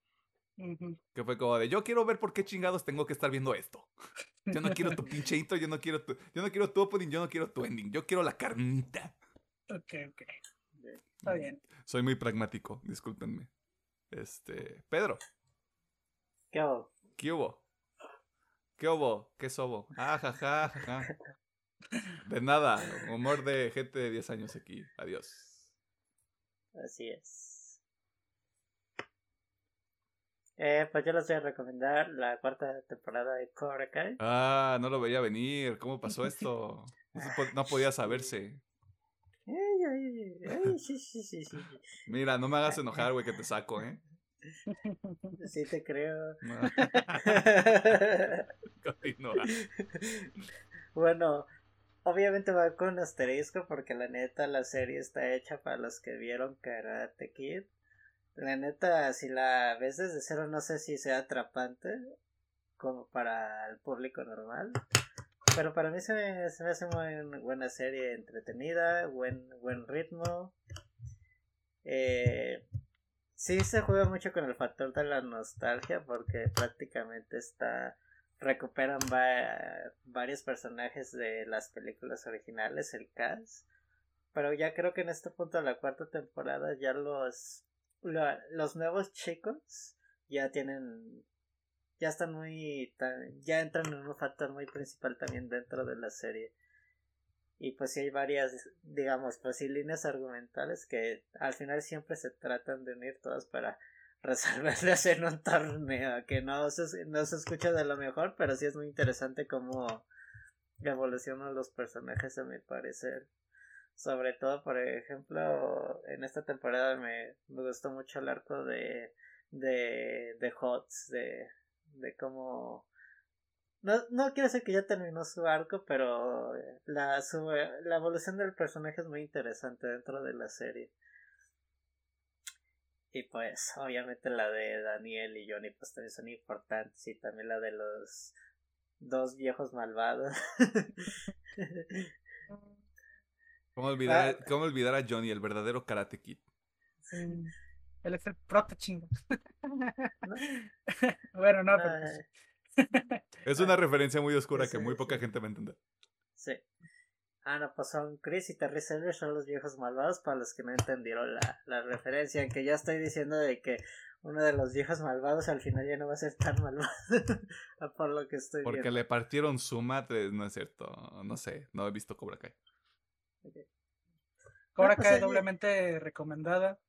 Que fue como de, yo quiero ver por qué chingados tengo que estar viendo esto. Yo no quiero tu pinche intro, yo no quiero tu, yo no quiero tu opening, yo no quiero tu ending, yo quiero la carnita. Ok, ok. Está bien. Soy muy pragmático, discúlpenme. Este, Pedro. ¿Qué hubo? ¿Qué hubo? ¿Qué hubo? ¿Qué sobo? Ah, ja, De nada, humor de gente de 10 años aquí. Adiós. Así es. Eh, pues yo les voy a recomendar la cuarta temporada de Cobra Kai. Ah, no lo veía venir. ¿Cómo pasó esto? No podía saberse. Ay, ay, sí, sí, sí, sí. Mira, no me hagas enojar, güey, que te saco, ¿eh? Sí te creo. Bueno, obviamente va con asterisco porque la neta la serie está hecha para los que vieron Karate Kid. La neta, si la ves desde cero, no sé si sea atrapante como para el público normal. Pero para mí se me, se me hace muy buena serie, entretenida, buen, buen ritmo. Eh, sí se juega mucho con el factor de la nostalgia porque prácticamente está recuperan varios personajes de las películas originales, el cast. Pero ya creo que en este punto de la cuarta temporada ya los los nuevos chicos ya tienen ya están muy ya entran en un factor muy principal también dentro de la serie. Y pues sí hay varias digamos pues sí líneas argumentales que al final siempre se tratan de unir todas para resolverlas en un torneo que no se, no se escucha de lo mejor pero sí es muy interesante cómo evolucionan los personajes a mi parecer. Sobre todo por ejemplo en esta temporada me, me gustó mucho el arco de de de Hots de de cómo no, no quiero decir que ya terminó su arco, pero la, su, la evolución del personaje es muy interesante dentro de la serie. Y pues, obviamente la de Daniel y Johnny pues también son importantes. Y también la de los dos viejos malvados. ¿Cómo olvidar, ah. ¿Cómo olvidar a Johnny, el verdadero Karate Kid? El es el prota chingo. bueno, no, pero. Pues, es una referencia muy oscura que muy poca gente va a entender. Sí. Ah, no, pues son Chris y Terry Sellers son los viejos malvados para los que no entendieron la, la referencia. Que ya estoy diciendo de que uno de los viejos malvados al final ya no va a ser tan malvado. por lo que estoy Porque le partieron su madre, no es cierto. No sé, no he visto Cobra Kai. Cobra pues Kai doblemente recomendada.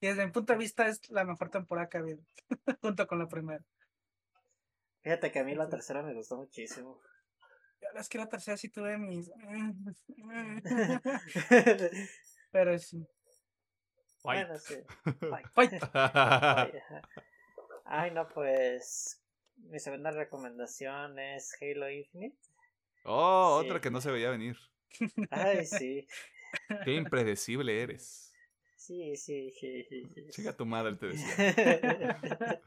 Y desde mi punto de vista es la mejor temporada que ha habido. junto con la primera. Fíjate que a mí la tercera me gustó muchísimo. Es que la tercera sí tuve mis. Pero sí. Bueno, sí. Ay, no, pues. Mi segunda recomendación es Halo Infinite. Oh, otra que no se veía venir. Ay, sí. Qué impredecible eres. Sí, sí, sí, Chica tu madre, te decía.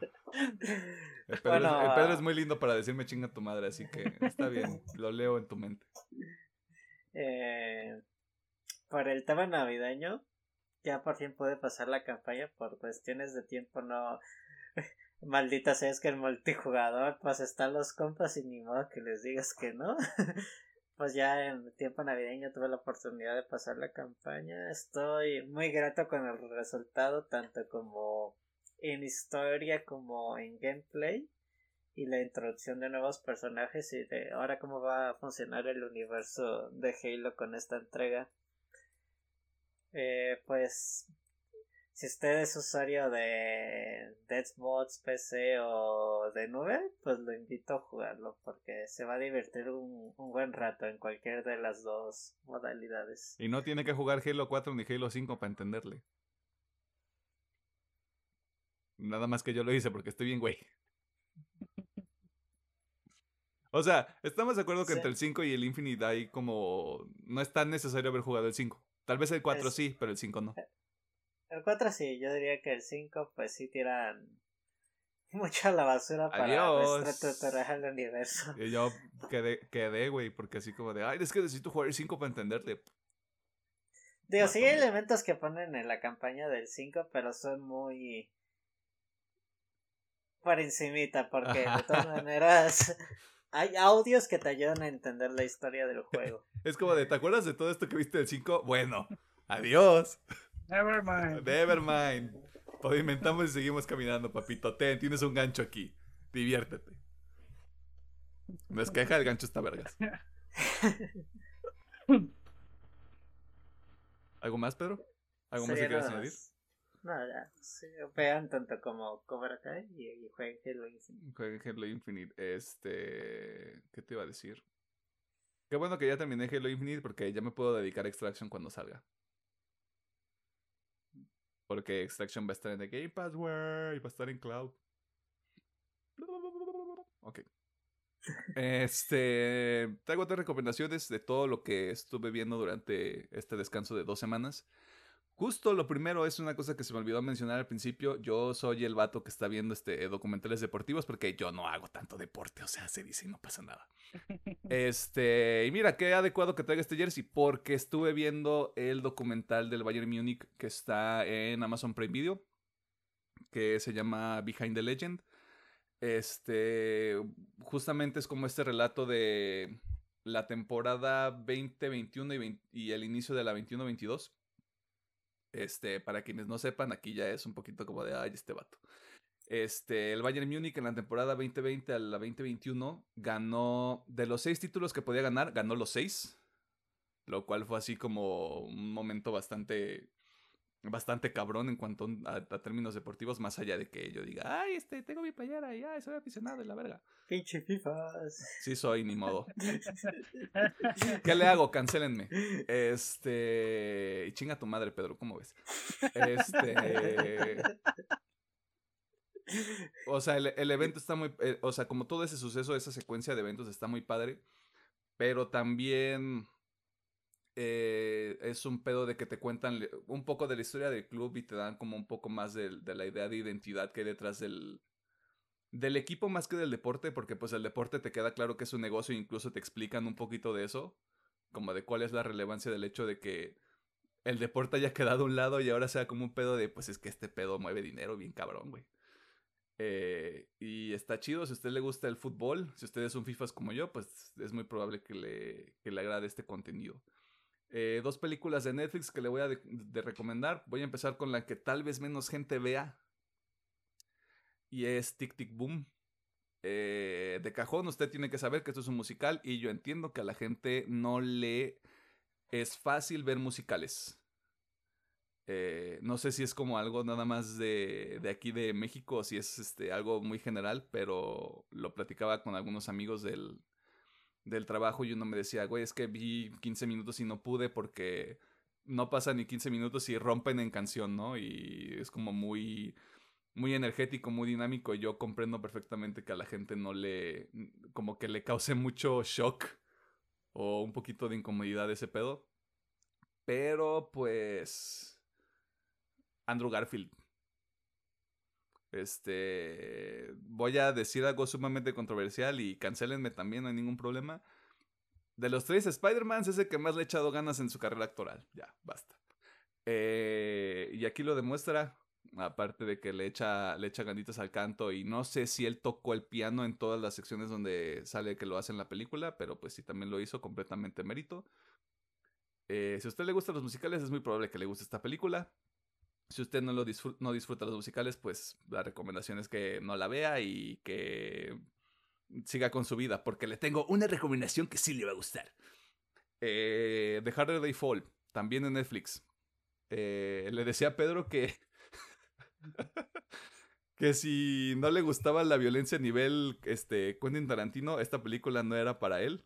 el, Pedro es, muy lindo para decirme chinga tu madre, así que está bien, lo leo en tu mente. Eh, para el tema navideño, ya por fin puede pasar la campaña por cuestiones de tiempo, no. Maldita sea, es que el multijugador, pues están los compas y ni modo que les digas que no. Pues ya en tiempo navideño tuve la oportunidad de pasar la campaña. Estoy muy grato con el resultado, tanto como en historia como en gameplay y la introducción de nuevos personajes y de ahora cómo va a funcionar el universo de Halo con esta entrega. Eh, pues si usted es usuario de Xbox, PC o de nube, pues lo invito a jugarlo porque se va a divertir un, buen rato en cualquier de las dos modalidades. Y no tiene que jugar Halo 4 ni Halo 5 para entenderle. Nada más que yo lo hice porque estoy bien, güey. O sea, estamos de acuerdo que entre el 5 y el Infinite hay como... No es tan necesario haber jugado el 5. Tal vez el 4 sí, pero el 5 no. El 4 sí, yo diría que el 5 pues sí tiran mucho a la basura para reestructurar el universo. Y yo quedé, quedé, güey, porque así como de, ay, es que necesito jugar el 5 para entenderle. Digo, sí hay elementos que ponen en la campaña del 5, pero son muy por encimita, porque de todas maneras hay audios que te ayudan a entender la historia del juego. es como de, ¿te acuerdas de todo esto que viste del 5? Bueno, adiós. Nevermind. Nevermind. Pavimentamos y seguimos caminando, papito. Ten, tienes un gancho aquí. Diviértete. No es queja, el gancho está vergas. ¿Algo más, Pedro? ¿Algo más que quieras añadir? No, ya. Sí, vean tanto como Cobra Kai y, jueguen Halo Infinite. Jueguen Halo Infinite. Este. ¿Qué te iba a decir? Qué bueno que ya terminé Halo Infinite porque ya me puedo dedicar a Extraction cuando salga. Porque Extraction va a estar en The Game Pass, y va a estar en Cloud. Ok. Este, traigo tres recomendaciones de todo lo que estuve viendo durante este descanso de dos semanas. Justo lo primero es una cosa que se me olvidó mencionar al principio. Yo soy el vato que está viendo este documentales deportivos porque yo no hago tanto deporte, o sea, se dice y no pasa nada. Este, y mira, qué adecuado que traiga este jersey porque estuve viendo el documental del Bayern Munich que está en Amazon Prime Video, que se llama Behind the Legend. Este, justamente es como este relato de la temporada 2021 y, y el inicio de la 21-22 este, para quienes no sepan, aquí ya es un poquito como de, ay, este vato. Este, el Bayern Múnich en la temporada 2020 a la 2021 ganó, de los seis títulos que podía ganar, ganó los seis. Lo cual fue así como un momento bastante bastante cabrón en cuanto a, términos deportivos, más allá de que yo diga, ay, este, tengo mi playera y ay, soy aficionado de la verga. Pinche FIFAs. Sí soy, ni modo. ¿Qué le hago? Cancelenme. Este. Y chinga tu madre, Pedro, ¿cómo ves? Este. O sea, el, el evento está muy. Eh, o sea, como todo ese suceso, esa secuencia de eventos está muy padre. Pero también eh, es un pedo de que te cuentan un poco de la historia del club y te dan como un poco más de, la idea de identidad que hay detrás del, del equipo más que del deporte, porque pues el deporte te queda claro que es un negocio e incluso te explican un poquito de eso, como de cuál es la relevancia del hecho de que el deporte haya quedado a un lado y ahora sea como un pedo de pues es que este pedo mueve dinero bien cabrón, güey. Eh, y está chido, si a usted le gusta el fútbol, si usted es un FIFAs como yo, pues es muy probable que le, que le agrade este contenido. Eh, dos películas de Netflix que le voy a de, recomendar. Voy a empezar con la que tal vez menos gente vea. Y es Tic Tic Boom. Eh, de cajón, usted tiene que saber que esto es un musical. Y yo entiendo que a la gente no le es fácil ver musicales. Eh, no sé si es como algo nada más de, de, aquí de México o si es este, algo muy general, pero lo platicaba con algunos amigos del, del trabajo y uno me decía, güey, es que vi 15 minutos y no pude porque no pasa ni 15 minutos y rompen en canción, ¿no? Y es como muy muy energético, muy dinámico. Yo comprendo perfectamente que a la gente no le. como que le cause mucho shock o un poquito de incomodidad ese pedo. Pero pues. Andrew Garfield este, voy a decir algo sumamente controversial y cancelenme también, no hay ningún problema. De los tres Spider-Man es el que más le ha echado ganas en su carrera actoral. Ya, basta. Eh, y aquí lo demuestra, aparte de que le echa, le echa ganitas al canto y no sé si él tocó el piano en todas las secciones donde sale que lo hace en la película, pero pues sí también lo hizo completamente mérito. Eh, si a usted le gustan los musicales, es muy probable que le guste esta película. Si usted no, lo disfruta los musicales, pues la recomendación es que no la vea y que siga con su vida, porque le tengo una recomendación que sí le va a gustar. Eh, The Harder Day Fall, también en Netflix. Eh, le decía a Pedro que. que si no le gustaba la violencia a nivel este, Quentin Tarantino, esta película no era para él.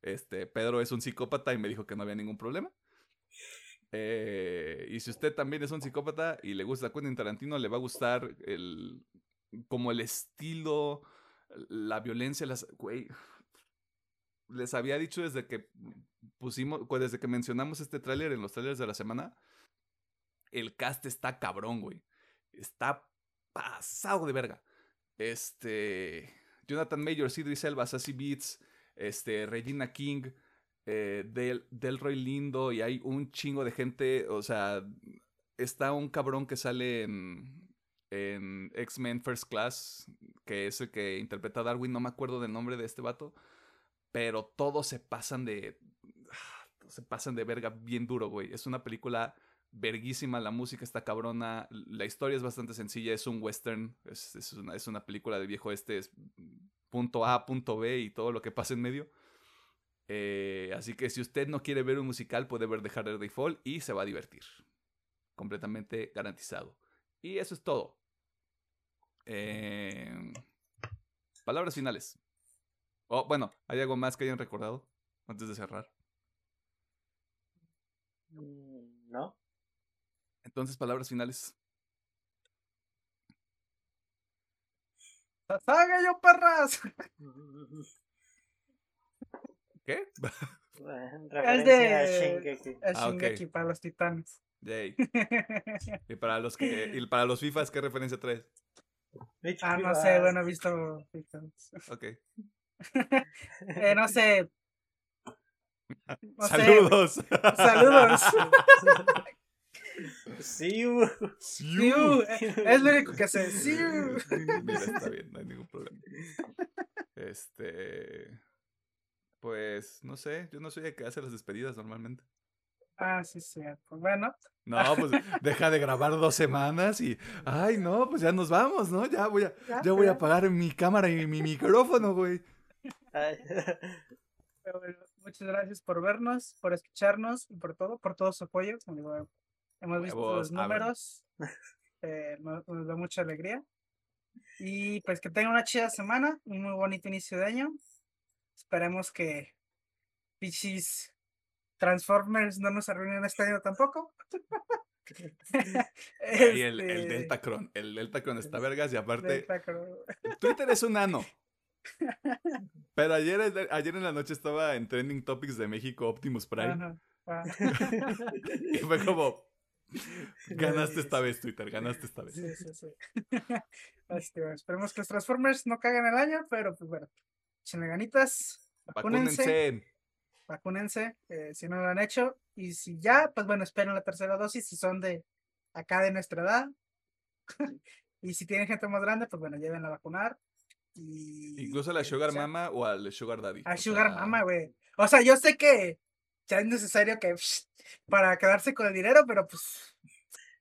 Este, Pedro es un psicópata y me dijo que no había ningún problema. Eh, y si usted también es un psicópata y le gusta Quentin Tarantino, le va a gustar el como el estilo, la violencia, las güey. Les había dicho desde que pusimos, desde que mencionamos este tráiler en los trailers de la semana, el cast está cabrón, güey. Está pasado de verga. Este, Jonathan Major, Idris Elba, Sassy Beats, este, Regina King, eh, del, Delroy Lindo y hay un chingo de gente, o sea, está un cabrón que sale en, en X-Men First Class, que es el que interpreta a Darwin, no me acuerdo del nombre de este vato, pero todos se pasan de... Se pasan de verga bien duro, güey. Es una película verguísima, la música está cabrona, la historia es bastante sencilla, es un western, es, es, una, es una película de viejo este, es punto A, punto B y todo lo que pasa en medio. Eh, así que si usted no quiere ver un musical, puede ver The Harder Day Fall y se va a divertir. Completamente garantizado. Y eso es todo. Eh, palabras finales. Oh, bueno, ¿hay algo más que hayan recordado antes de cerrar? Mm, no. Entonces, palabras finales. ¡Saga yo, perras! ¿Qué? Es a de Shingeki. el Ah, ok. Shingeki para los titanes. Yay. Y para los que y para los FIFAs, ¿qué referencia traes? ah, no sé, bueno, he visto. Ok. Eh, no sé. No sé. Saludos. Saludos. Sí, uh. Siu, eh, Es lo único que sé. Siu. Mira, está bien, no hay ningún problema. Este. Pues, no sé, yo no soy el que hace las despedidas normalmente. Ah, sí, cierto. Bueno, No, pues deja de grabar dos semanas y. Ay, no, pues ya nos vamos, ¿no? Ya voy a, ya, ya voy a apagar mi cámara y mi micrófono, güey. Ay. Pero bueno, muchas gracias por vernos, por escucharnos y por todo, por todo su apoyo. Hemos visto los números. eh, nos, nos da mucha alegría. Y pues que tengan una chida semana, un muy bonito inicio de año. Esperemos que Pichis Transformers no nos arruinen este año tampoco. Y el, el Este, Deltacron. El Deltacron está vergas y aparte. Twitter es un ano. Pero ayer, ayer en la noche estaba en Trending Topics de México Optimus Prime. Ajá, ah. Y fue como. Ganaste esta vez, Twitter, ganaste esta vez. Sí, sí, sí. Así que, bueno, esperemos que los Transformers no caguen el año, pero pues bueno, ganitas, vacúnense, Vacúnense. eh, si no lo han hecho, y si ya, pues bueno, esperen la tercera dosis si son de acá de nuestra edad. y si tienen gente más grande, pues bueno, llévenla a vacunar. Y, Incluso a la Sugar o sea, Mama o al Sugar Daddy. A Sugar sea, Mama, güey. O sea, yo sé que ya es necesario que para quedarse con el dinero, pero pues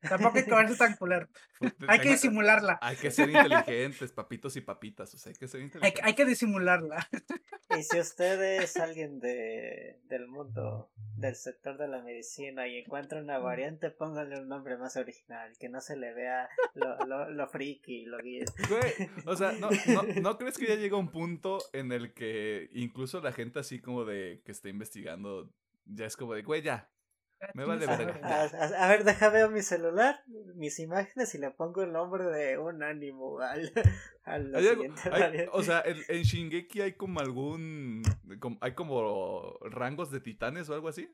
tampoco hay que verse tan culero. pues, Hay que disimularla. Hay que ser inteligentes, papitos y papitas. O sea, hay que ser Hay, inteligentes. hay que disimularla. Y si usted es alguien de, del mundo, del sector de la medicina y encuentra una variante, póngale un nombre más original, que no se le vea lo, lo, lo friki, lo gay. Güey, o sea, ¿no, no, ¿no crees que ya llega un punto en el que incluso la gente así como de que está investigando, ya es como de, güey, ya, Me vale verga. A, a- a ver, deja ver mi celular, mis imágenes y le pongo el nombre de un ánimo al, al Hay algo- hay- o sea, en, en Shingeki hay como algún, como- hay como rangos de titanes o algo así.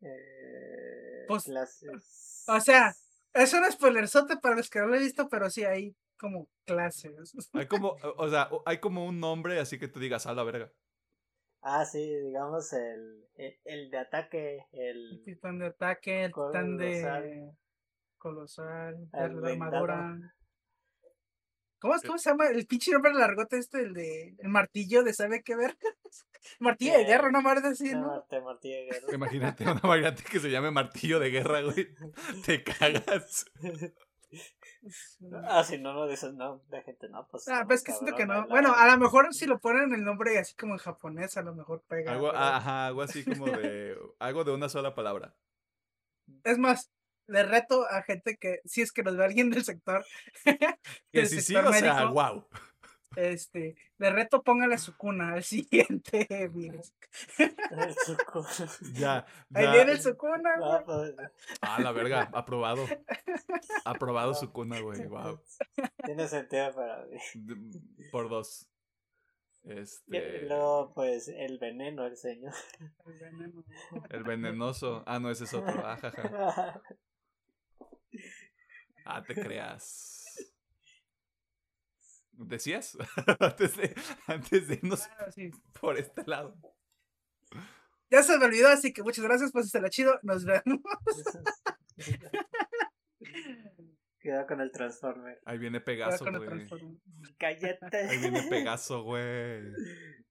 Eh, Pues, clases- o sea, Es un spoilerzote para los que no lo he visto, pero sí hay como clases. Hay como, o sea, hay como un nombre así que tú digas, a la verga. Ah, sí, digamos el, el, el de ataque, el... El titán de ataque, el titán de Colosal. colosal, El de armadura. ¿Cómo, es- ¿Cómo se llama? El pinche nombre largote este, el de el martillo de sabe qué ver. martillo de Eh, guerra, una madre así, No. Marte, Martí de Guerra. Imagínate una variante que se llame martillo de guerra, güey. Te cagas. Ah, si no lo dices, no, la gente no, pues. Ah, pues que siento que no. la- Bueno, a lo mejor si lo ponen el nombre así como en japonés, a lo mejor pega. Algo, pero- ajá, algo así como de, algo de una sola palabra. Es más, le reto a gente que, si es que nos ve alguien del sector, Que del si sí, sector o sea, wow. Este, le reto póngale su cuna al siguiente virus. Suco. Ya, Ahí ya. viene su cuna, güey. pues, Ah, la verga, aprobado. Aprobado su cuna, güey, wow. Tiene sentido para mí. De- Por dos. Este. luego, pues, el veneno, el señor. El veneno. El venenoso. Ah, no, ese es otro. Ah, jaja. Ah, te creas. ¿Decías? antes, de, antes de irnos sí. por este lado. Ya se me olvidó, así que muchas gracias, pues la chido, nos vemos. Cuidado con el Transformer. Ahí viene Pegaso, güey. Cállate. Ahí viene Pegaso, güey.